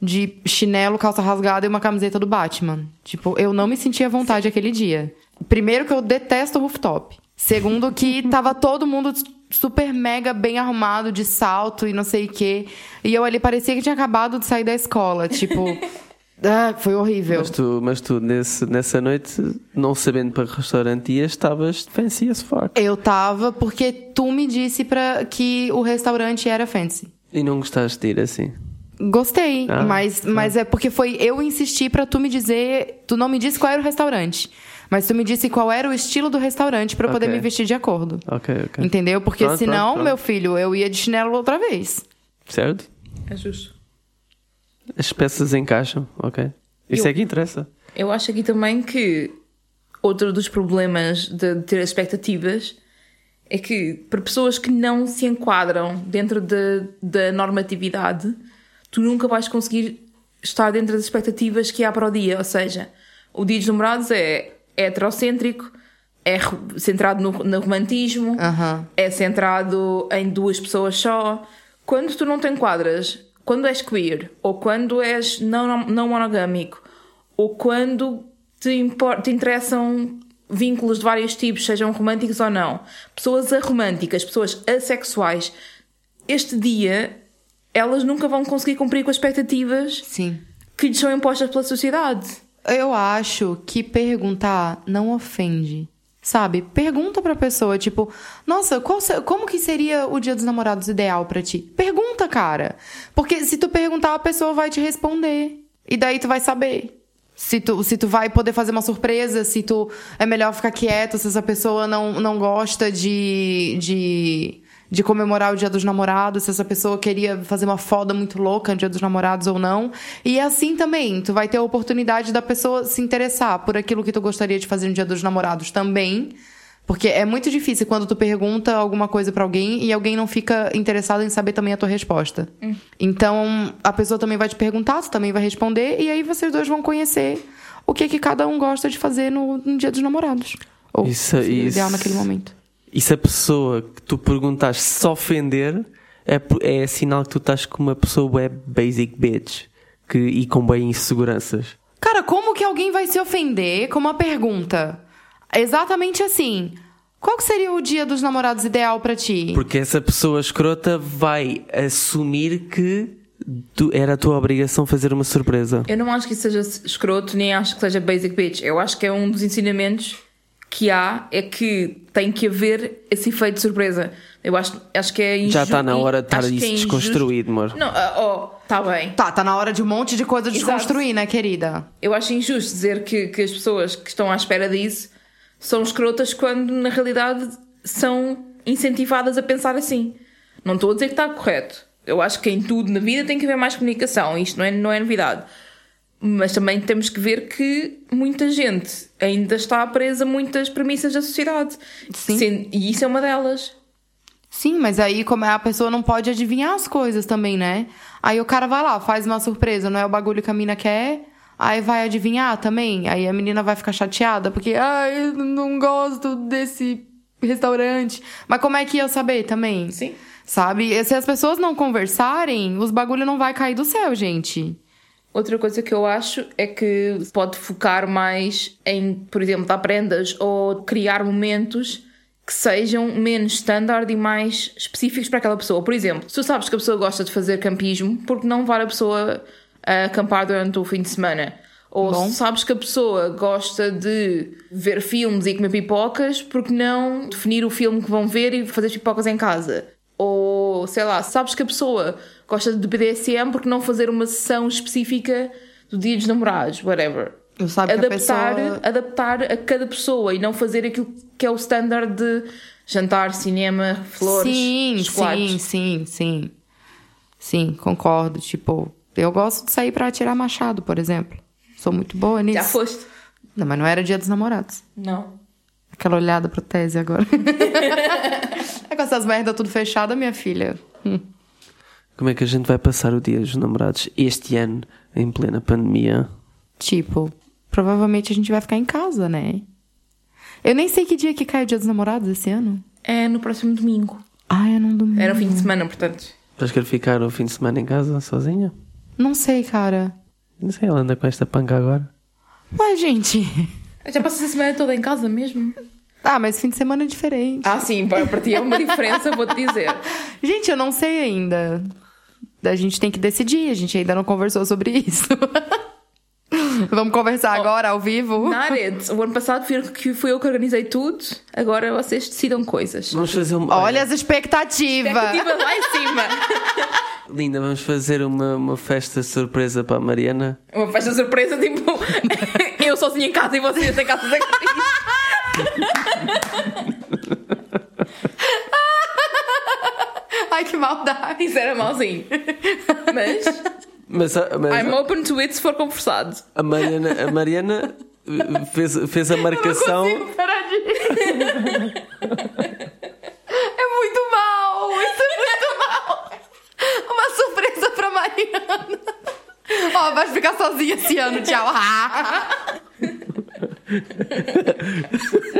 de chinelo, calça rasgada e uma camiseta do Batman. Tipo, eu não me sentia à vontade aquele dia. Primeiro que eu detesto rooftop. Segundo que tava todo mundo super mega bem arrumado de salto e não sei o quê. E eu ali parecia que tinha acabado de sair da escola, tipo, ah, foi horrível. Mas tu, mas tu nesse, nessa noite, não sabendo para que restaurante ias, estavas fancy as fuck. Eu tava porque tu me disse para que o restaurante era fancy. E não gostaste de ir assim. Gostei, Ah, mas, mas é porque foi eu insistir pra tu me dizer. Tu não me disse qual era o restaurante, mas tu me disse qual era o estilo do restaurante pra eu poder Ok. me vestir de acordo. Ok, ok. Entendeu? Porque Pronto, senão, pronto, pronto. meu filho, eu ia de chinelo outra vez. Certo? É justo. As peças encaixam, ok. Isso Eu- é que interessa. Eu acho aqui também que outro dos problemas de ter expectativas é que para pessoas que não se enquadram dentro de- da normatividade, tu nunca vais conseguir estar dentro das expectativas que há para o dia. Ou seja, o dia dos namorados é heterocêntrico, é centrado no, no romantismo, Aham. é centrado em duas pessoas só. Quando tu não te enquadras, quando és queer, ou quando és não, não monogâmico, ou quando te, te interessam vínculos de vários tipos, sejam românticos ou não, pessoas aromânticas, pessoas assexuais, este dia elas nunca vão conseguir cumprir com as expectativas Sim. que lhes são impostas pela sociedade. Eu acho que perguntar não ofende. Sabe? Pergunta pra pessoa, tipo, nossa, qual como que seria o dia dos namorados ideal pra ti? Pergunta, cara. Porque se tu perguntar, a pessoa vai te responder. E daí tu vai saber. Se tu, se tu vai poder fazer uma surpresa, se tu é melhor ficar quieto, se essa pessoa não, não gosta de, de, de comemorar o dia dos namorados, se essa pessoa queria fazer uma foda muito louca no dia dos namorados ou não. E assim também, tu vai ter a oportunidade da pessoa se interessar por aquilo que tu gostaria de fazer no dia dos namorados também. Porque é muito difícil quando tu pergunta alguma coisa pra alguém e alguém não fica interessado em saber também a tua resposta. Então, a pessoa também vai te perguntar, tu também vai responder, e aí vocês dois vão conhecer o que que cada um gosta de fazer no, no dia dos namorados. Ou Isso- se o ideal isso- naquele momento. E se a pessoa que tu perguntaste se ofender, é, é sinal que tu estás com uma pessoa web basic bitch que, e com bem inseguranças. Cara, como que alguém vai se ofender com uma pergunta? Exatamente assim. Qual que seria o dia dos namorados ideal pra ti? Porque essa pessoa escrota vai assumir que tu- era a tua obrigação fazer uma surpresa. Eu não acho que isso seja escroto, nem acho que seja basic bitch. Eu acho que é um dos ensinamentos que há, é que tem que haver esse efeito de surpresa. Eu acho, acho que é injusto. Já está na hora de estar que isso é desconstruído, amor. Não, oh, tá bem. Tá, tá na hora de um monte de coisa Exato. desconstruir, né, querida? Eu acho injusto dizer que, que as pessoas que estão à espera disso são escrotas quando na realidade são incentivadas a pensar assim. Não estou a dizer que está correto. Eu acho que em tudo na vida tem que haver mais comunicação. Isto não é, não é novidade. Mas também temos que ver que muita gente ainda está presa a muitas premissas da sociedade. Sim. E isso é uma delas. Sim, mas aí como é, a pessoa não pode adivinhar as coisas também, né? Aí o cara vai lá, faz uma surpresa, não é o bagulho que a mina quer, aí vai adivinhar também. Aí a menina vai ficar chateada, porque, ai, eu não gosto desse restaurante. Mas como é que ia saber também? Sim. Sabe? E Se as pessoas não conversarem, os bagulho não vai cair do céu, gente. Outra coisa que eu acho é que pode focar mais em, por exemplo, dar prendas ou criar momentos que sejam menos standard e mais específicos para aquela pessoa. Por exemplo, se tu sabes que a pessoa gosta de fazer campismo, porque não levar a pessoa a acampar durante o fim de semana? Ou Bom. se sabes que a pessoa gosta de ver filmes e comer pipocas, porque não definir o filme que vão ver e fazer as pipocas em casa? Ou, sei lá, sabes que a pessoa gosta de BDSM, porque não fazer uma sessão específica do dia dos namorados, whatever. Eu sabe Adaptar, pessoa... adaptar a cada pessoa e não fazer aquilo que é o standard de jantar, cinema, flores, Sim, chocolates. sim, sim, sim. Sim, concordo. Tipo, eu gosto de sair pra atirar machado, por exemplo. Sou muito boa nisso. Já foste? Não, mas não era dia dos namorados. Não. Aquela olhada pro tese agora. é com essas merdas tudo fechada, minha filha. Hum. Como é que a gente vai passar o dia dos namorados este ano, em plena pandemia? Tipo, provavelmente a gente vai ficar em casa, né? Eu nem sei que dia que cai o dia dos namorados esse ano. É no próximo domingo. Ah, é num domingo. Era o fim de semana, portanto. Vais querer ficar o fim de semana em casa, sozinha? Não sei, cara. Não sei, ela anda com esta panca agora. Ué, gente. Já passas a semana toda em casa mesmo? Ah, mas fim de semana é diferente. Ah, sim, para ti é uma diferença, vou-te dizer. Gente, eu não sei ainda. A gente tem que decidir, a gente ainda não conversou sobre isso. Vamos conversar agora, ao vivo? Nared, o ano passado fui, eu que- fui eu que organizei tudo, agora vocês decidam coisas. Vamos fazer uma. Olha as expectativas. Expectativa lá em cima. Linda, vamos fazer uma, uma festa surpresa para a Mariana. Uma festa surpresa, tipo, eu sozinha em casa e vocês em casa da Ai, que maldade. Isso era malzinho. Mas Mas, a, mas I'm open to it se for conversado. a Mariana, a Mariana eh, fez, fez a marcação. Parar de... É muito mal. Isso é muito mal. Uma surpresa pra Mariana. Ó, vai ficar sozinha esse ano, tchau.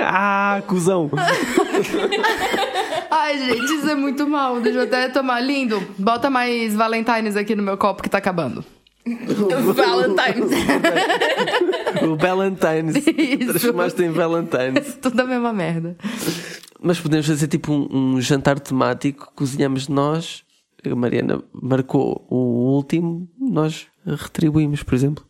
Ah, cuzão! Ai, gente, isso é muito mal. Deixa eu até tomar. Lindo. Bota mais Valentines aqui no meu copo que tá acabando. Valentine's. O Valentine's. Isso. Transformaste em Valentine's. Tudo a mesma merda. Mas podemos fazer tipo um, um jantar temático, cozinhamos nós, a Mariana marcou o último, nós retribuímos, por exemplo.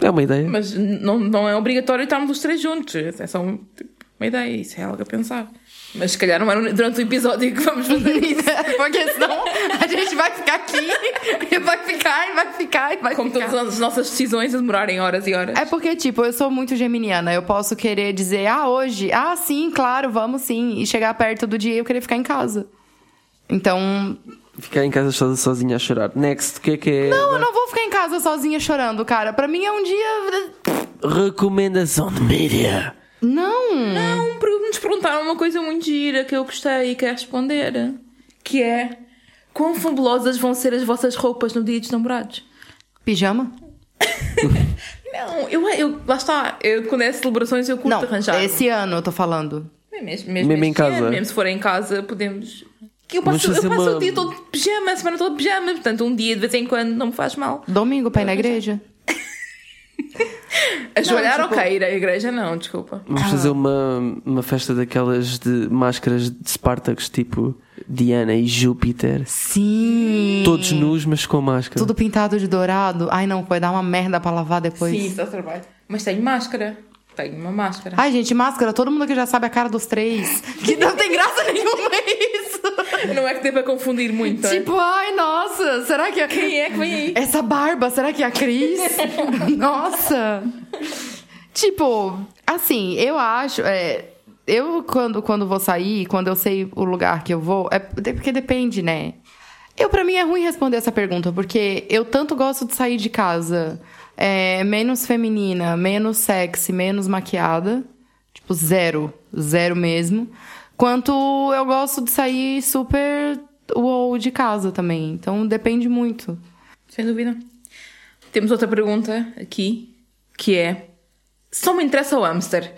É uma ideia. Mas não, não é obrigatório estarmos os três juntos. É só um- tipo, uma ideia, isso é algo a pensar. Mas se calhar não é durante o episódio que vamos fazer isso. Porque senão a gente vai ficar aqui, e vai ficar, e vai ficar, e vai Como ficar. todas as nossas decisões a demorarem horas e horas. É porque, tipo, eu sou muito geminiana. Eu posso querer dizer, ah, hoje, ah, sim, claro, vamos sim. E chegar perto do dia eu querer ficar em casa. Então, Ficar em casa so- sozinha a chorar. Next, o que é que é? não, eu não vou ficar em casa sozinha chorando, cara. Pra mim é um dia. Recomendação de mídia. Não! Não, nos perguntaram uma coisa muito gira que eu gostei e quero responder. Que é... Quão fabulosas vão ser as vossas roupas no dia dos namorados? Pijama? Não, eu, eu lá está. Eu, quando é celebrações eu curto Não, arranjar. esse ano eu tô falando. É mesmo, mesmo, Mesmo em casa. ano, mesmo se for em casa, podemos. Que eu passo, eu passo uma- o dia todo de pijama, a semana toda de pijama, portanto, um dia de vez em quando não me faz mal. Domingo pra ir na igreja. Ajoelhar, tipo- ok, ir à igreja não, desculpa. Vamos fazer uma, uma festa daquelas de máscaras de Spartacus, tipo Diana e Júpiter. Sim! Todos nus, mas com máscara. Tudo pintado de dourado. Ai, não, vai dar uma merda pra lavar depois. Sim, dá trabalho. Mas tenho máscara. Tenho uma máscara. Ai, gente, máscara, todo mundo que já sabe a cara dos três. Que não tem graça nenhuma isso. Não é que dê para confundir muito. é? Tipo, ai, nossa, será que. Quem é que vem aí? Essa barba, será que é a Cris? Nossa! Tipo, assim, eu acho. é, eu, quando, quando vou sair, quando eu sei o lugar que eu vou, é porque depende, né? Eu, pra mim, é ruim responder essa pergunta, porque eu tanto gosto de sair de casa é, menos feminina, menos sexy, menos maquiada. Tipo, zero. Zero mesmo. Quanto eu gosto de sair super wow de casa também. Então, depende muito. Sem dúvida. Temos outra pergunta aqui, que é... Só me interessa o hamster.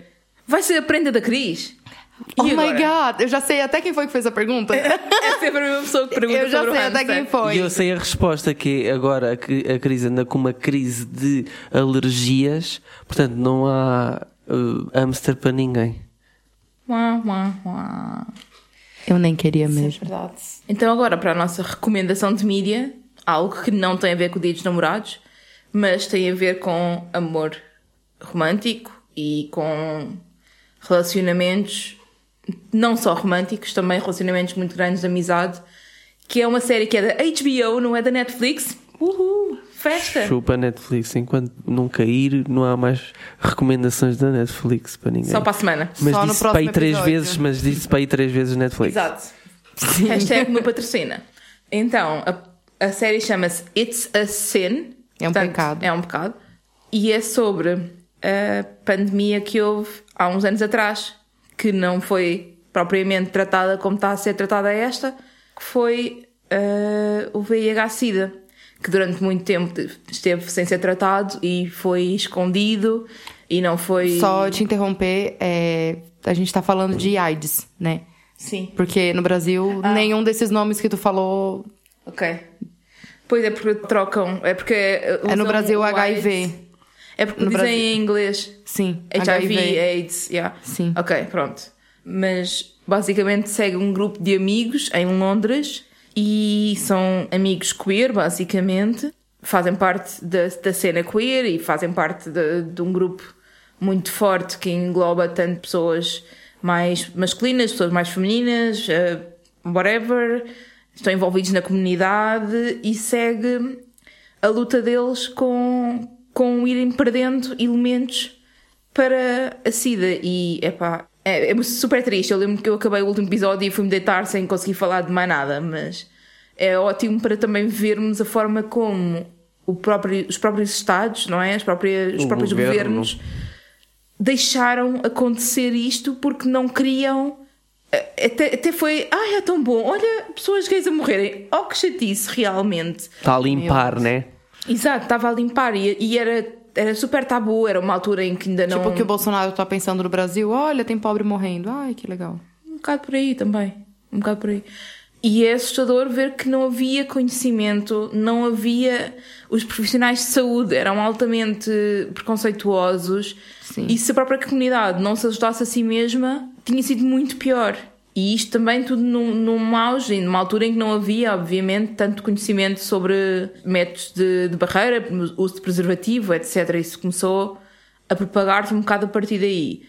Vai ser a prenda da Cris? E oh my agora? god, eu já sei até quem foi que fez a pergunta. É sempre a mesma pessoa que pergunta eu já sobre o sei até quem foi. E eu sei a resposta que agora a Cri- a Cris anda com uma crise de alergias, portanto não há uh, hamster para ninguém. Uá, uá, uá. Eu nem queria Isso é mesmo. verdade. Então agora para a nossa recomendação de mídia, algo que não tem a ver com o dia dos namorados, mas tem a ver com amor romântico e com relacionamentos não só românticos, também relacionamentos muito grandes de amizade, que é uma série que é da HBO, não é da Netflix. Uhul! Festa! Chupa a Netflix, enquanto não cair, não há mais recomendações da Netflix para ninguém. Só para a semana. Mas Só disse para aí três vezes, mas disse para aí três vezes Netflix. Exato. Hashtag me patrocina. Então, a, a série chama-se It's a Sin. É um pecado. É um pecado. E é sobre a pandemia que houve há uns anos atrás, que não foi propriamente tratada como está a ser tratada esta, que foi eh, o VIH-Sida, que durante muito tempo esteve sem ser tratado e foi escondido e não foi... Só te interromper, é, a gente tá falando de AIDS, né? Sim. Porque no Brasil, Ah. nenhum desses nomes que tu falou Ok. Pois é porque trocam. É porque. é no Brasil o HIV. AIDS. É porque No dizem Brasil. em inglês. Sim, HIV, HIV. AIDS, yeah. Sim. Ok, pronto. Mas basicamente segue um grupo de amigos em Londres e são amigos queer, basicamente. Fazem parte da, da cena queer e fazem parte de, de um grupo muito forte que engloba tanto pessoas mais masculinas, pessoas mais femininas, eh, whatever. Estão envolvidos na comunidade e segue a luta deles com, com irem perdendo elementos para a SIDA. E epá, é, é super triste. Eu lembro que eu acabei o último episódio e fui-me deitar sem conseguir falar de mais nada, mas é ótimo para também vermos a forma como o próprio, os próprios Estados, não é? As próprias, os próprios governo. governos deixaram acontecer isto porque não queriam. Até, até foi, ai, é tão bom, olha, pessoas gays a morrerem. Oh, que chatice, realmente. Está a limpar, né? Exato, estava a limpar e, e era, era super tabu, era uma altura em que ainda não. Tipo que o Bolsonaro tá pensando no Brasil, olha, tem pobre morrendo. Ai, que legal. Um bocado por aí também. Um bocado por aí. E é assustador ver que não havia conhecimento, não havia. Os profissionais de saúde eram altamente preconceituosos Sim. e se a própria comunidade não se ajudasse a si mesma, tinha sido muito pior. E isto também tudo num, num auge, numa altura em que não havia, obviamente, tanto conhecimento sobre métodos de, de barreira, uso de preservativo, etc. Isso começou a propagar-se um bocado a partir daí.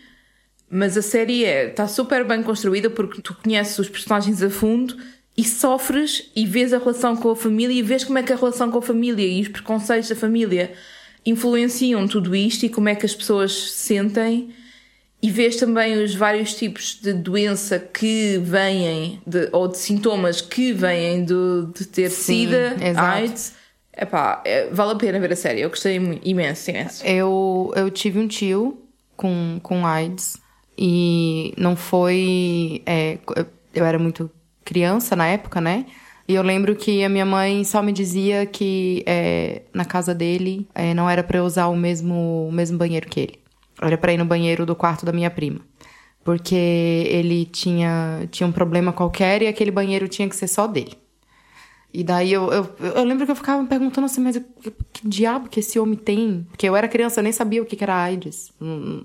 Mas a série é, está super bem construída porque tu conheces os personagens a fundo e sofres e vês a relação com a família e vês como é que a relação com a família e os preconceitos da família influenciam tudo isto e como é que as pessoas se sentem e vês também os vários tipos de doença que vêm de, ou de sintomas que vêm do, de ter Sim, SIDA, exato. AIDS. Epá, é, vale a pena ver a série. Eu gostei imenso, imenso. Eu, eu tive um tio com, com AIDS e não foi. é, eu era muito criança na época, né? E eu lembro que a minha mãe só me dizia que é, na casa dele é, não era eu usar o mesmo, o mesmo banheiro que ele. Era pra ir no banheiro do quarto da minha prima. Porque ele tinha, tinha um problema qualquer e aquele banheiro tinha que ser só dele. E daí eu, eu, eu lembro que eu ficava me perguntando assim, mas que, que diabo que esse homem tem? Porque eu era criança, eu nem sabia o que que era AIDS. Não,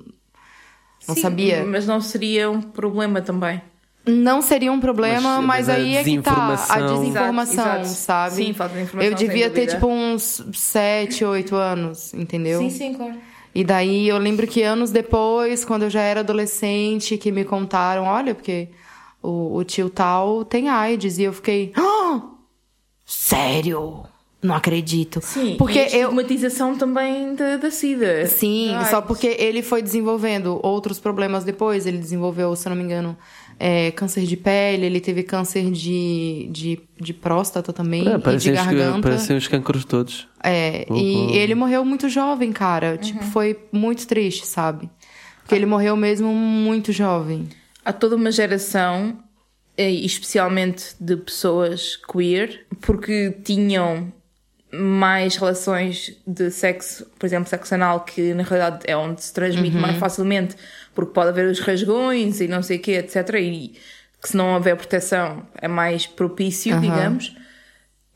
não Sim, sabia. Mas não seria um problema também. Não seria um problema, Mas- mas, aí é que tá a desinformação- Exato, exato. sabe? Sim, falta de informação, Eu devia ter dúvida. tipo uns 7, 8 anos, entendeu? Sim, sim, claro. E daí eu lembro que anos depois, quando eu já era adolescente, que me contaram, olha, porque o, o tio tal tem AIDS. E eu fiquei, ah, sério? Não acredito. Sim, porque e a eu. estigmatização também da, da SIDA. Sim, Ai, só porque ele foi desenvolvendo outros problemas depois. Ele desenvolveu, se eu não me engano, é, câncer de pele, ele teve câncer de, de, de próstata também, É, e de parecem, os, garganta. parecem os cânceres todos. É, Uhum. e ele morreu muito jovem, cara. Tipo, foi muito triste, sabe? Porque ele morreu mesmo muito jovem. Há toda uma geração, especialmente de pessoas queer, porque tinham mais relações de sexo, por exemplo, sexo anal, que na realidade é onde se transmite mais facilmente, porque pode haver os rasgões e não sei o quê, etc. E que se não houver proteção é mais propício, Aham. digamos.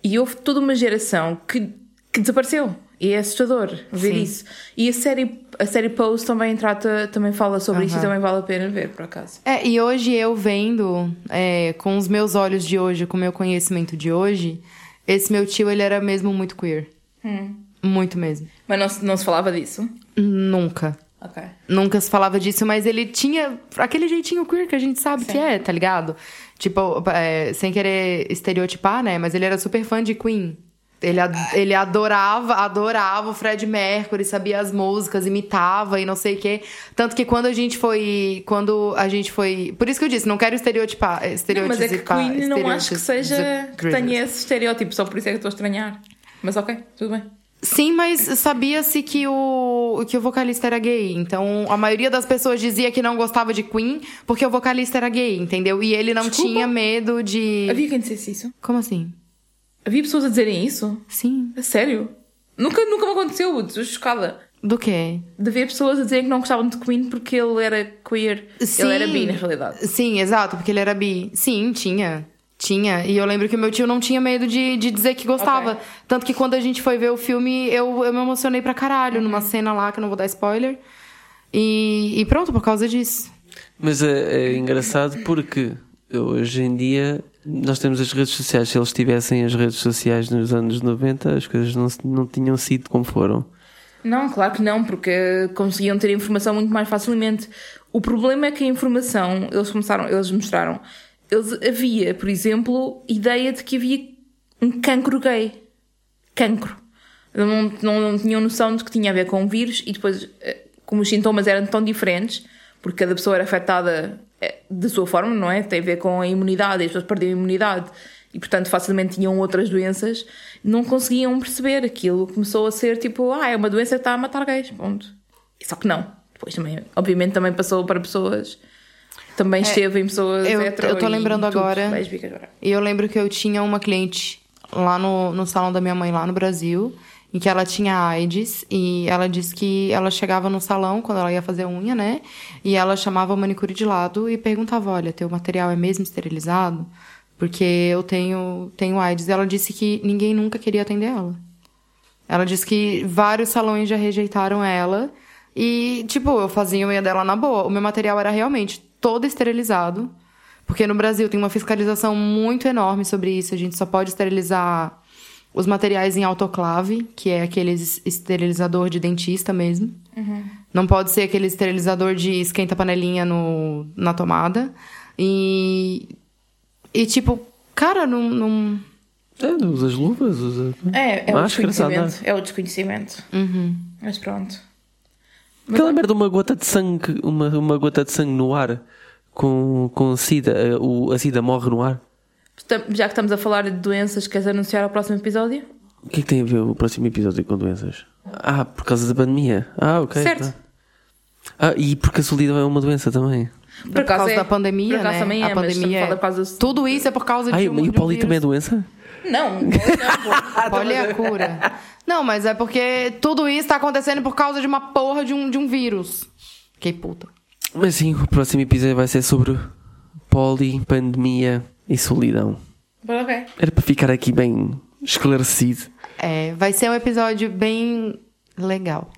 E houve toda uma geração que, que desapareceu. E é assustador ver Sim. isso. E a série, a série Pose também trata, também fala sobre isso e também vale a pena ver, por acaso. É, e hoje eu vendo, é, com os meus olhos de hoje, com o meu conhecimento de hoje, esse meu tio, ele era mesmo muito queer. Muito mesmo. Mas não, se- não se falava disso? Nunca. Ok. Nunca se falava disso, mas ele tinha aquele jeitinho queer que a gente sabe que é, tá ligado? Tipo, é, sem querer estereotipar, né? Mas ele era super fã de Queen. Ele, ele adorava, adorava o Fred Mercury, sabia as músicas, imitava e não sei o quê. Tanto que quando a gente foi. Quando a gente foi. Por isso que eu disse, não quero estereotipar. Não, estereotipar mas é que Queen não acho que seja. que tenha esse estereótipo, só por isso é que estou a estranhar. Mas ok, tudo bem. Sim, mas sabia-se que o, que o vocalista era gay. Então, a maioria das pessoas dizia que não gostava de Queen porque o vocalista era gay, entendeu? E ele não Desculpa? tinha medo de. Havia quem dissesse isso? Como assim? Havia pessoas a dizerem isso? Sim. A sério? Nunca, nunca me aconteceu, estou chocada. Do quê? De ver pessoas a dizerem que não gostavam de Queen porque ele era queer. Sim. Ele era bi, na realidade. Sim, exato, porque ele era bi. Sim, tinha. Tinha. E eu lembro que o meu tio não tinha medo de, de dizer que gostava. Ok. Tanto que quando a gente foi ver o filme, eu, eu me emocionei pra caralho numa cena lá, que eu não vou dar spoiler. E, e pronto, por causa disso. Mas é, é engraçado porque hoje em dia nós temos as redes sociais. Se eles tivessem as redes sociais nos anos 90, as coisas não, não tinham sido como foram. Não, claro que não, porque conseguiam ter informação muito mais facilmente. O problema é que a informação, eles começaram, eles mostraram, eles, havia, por exemplo, ideia de que havia um cancro gay. Cancro. Não, não, não tinham noção de que tinha a ver com o vírus e depois, eh, como os sintomas eram tão diferentes, porque cada pessoa era afetada eh, da sua forma, não é? Tem a ver com a imunidade, as pessoas perdiam a imunidade e, portanto, facilmente tinham outras doenças, não conseguiam perceber aquilo. Começou a ser tipo, ah, é uma doença que está a matar gays, ponto. Só que não. Depois também, obviamente, também passou para pessoas. Também esteve em pessoas eu- hetero eu tô lembrando agora. E eu lembro que eu tinha uma cliente lá no, no salão da minha mãe, lá no Brasil, em que ela tinha AIDS. E ela disse que ela chegava no salão quando ela ia fazer unha, né? E ela chamava o manicure de lado e perguntava: Olha, teu material é mesmo esterilizado? Porque eu tenho, tenho AIDS. Ela disse que ninguém nunca queria atender ela. Ela disse que vários salões já rejeitaram ela. E, tipo, eu fazia unha dela na boa. O meu material era realmente todo esterilizado. Porque no Brasil tem uma fiscalização muito enorme sobre isso. A gente só pode esterilizar os materiais em autoclave, que é aquele es- esterilizador de dentista mesmo. Não pode ser aquele esterilizador de esquenta-panelinha no, na tomada. E. E, tipo, cara, não. não... É, usa as luvas, usa. É, é o Máscara, sabe? desconhecimento. É o desconhecimento. Uhum. Mas pronto. Aquela merda, uma gota de sangue, uma, uma gota de sangue no ar com, com sida, eh, o, a sida morre no ar. Já que estamos a falar de doenças, queres anunciar o próximo episódio? O que é que tem a ver o próximo episódio com doenças? Ah, por causa da pandemia. Ah, ok. Certo. tá. Ah, e porque a solidão é uma doença também. Por, causa da pandemia, por né? também a é, mas pandemia. por causa do- Tudo isso é por causa de Ai, um, e o poli também é doença? Não, não, é a cura. Não, mas é porque tudo isso tá acontecendo por causa de uma porra de um, de um vírus. Que puta. Mas sim, o próximo episódio vai ser sobre poli, pandemia e solidão. Mas ok. Era para ficar aqui bem esclarecido. É, vai ser um episódio bem legal.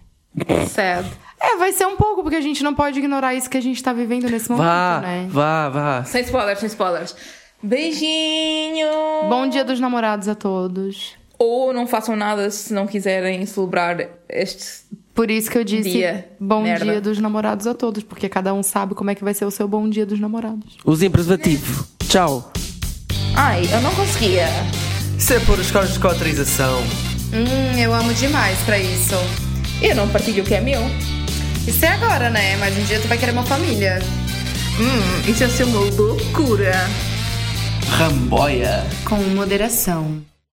Sad. É, vai ser um pouco, porque a gente não pode ignorar isso que a gente tá vivendo nesse momento, Vá, né? vá, vá. Sem spoilers, sem spoilers. Beijinho! Bom dia dos namorados a todos. Ou não façam nada se não quiserem celebrar este. Por isso que eu disse Dia. bom Merda. dia dos namorados a todos, porque cada um sabe como é que vai ser o seu bom dia dos namorados. Usem preservativo. Tchau. Ai, eu não conseguia. Isso é pôr os cornos com autorização. Hum, eu amo demais pra isso. Eu não partilho o que é meu. Isso é agora, né? Mas um dia tu vai querer uma família. Hum, isso ia ser uma loucura. Ramboia. Com moderação.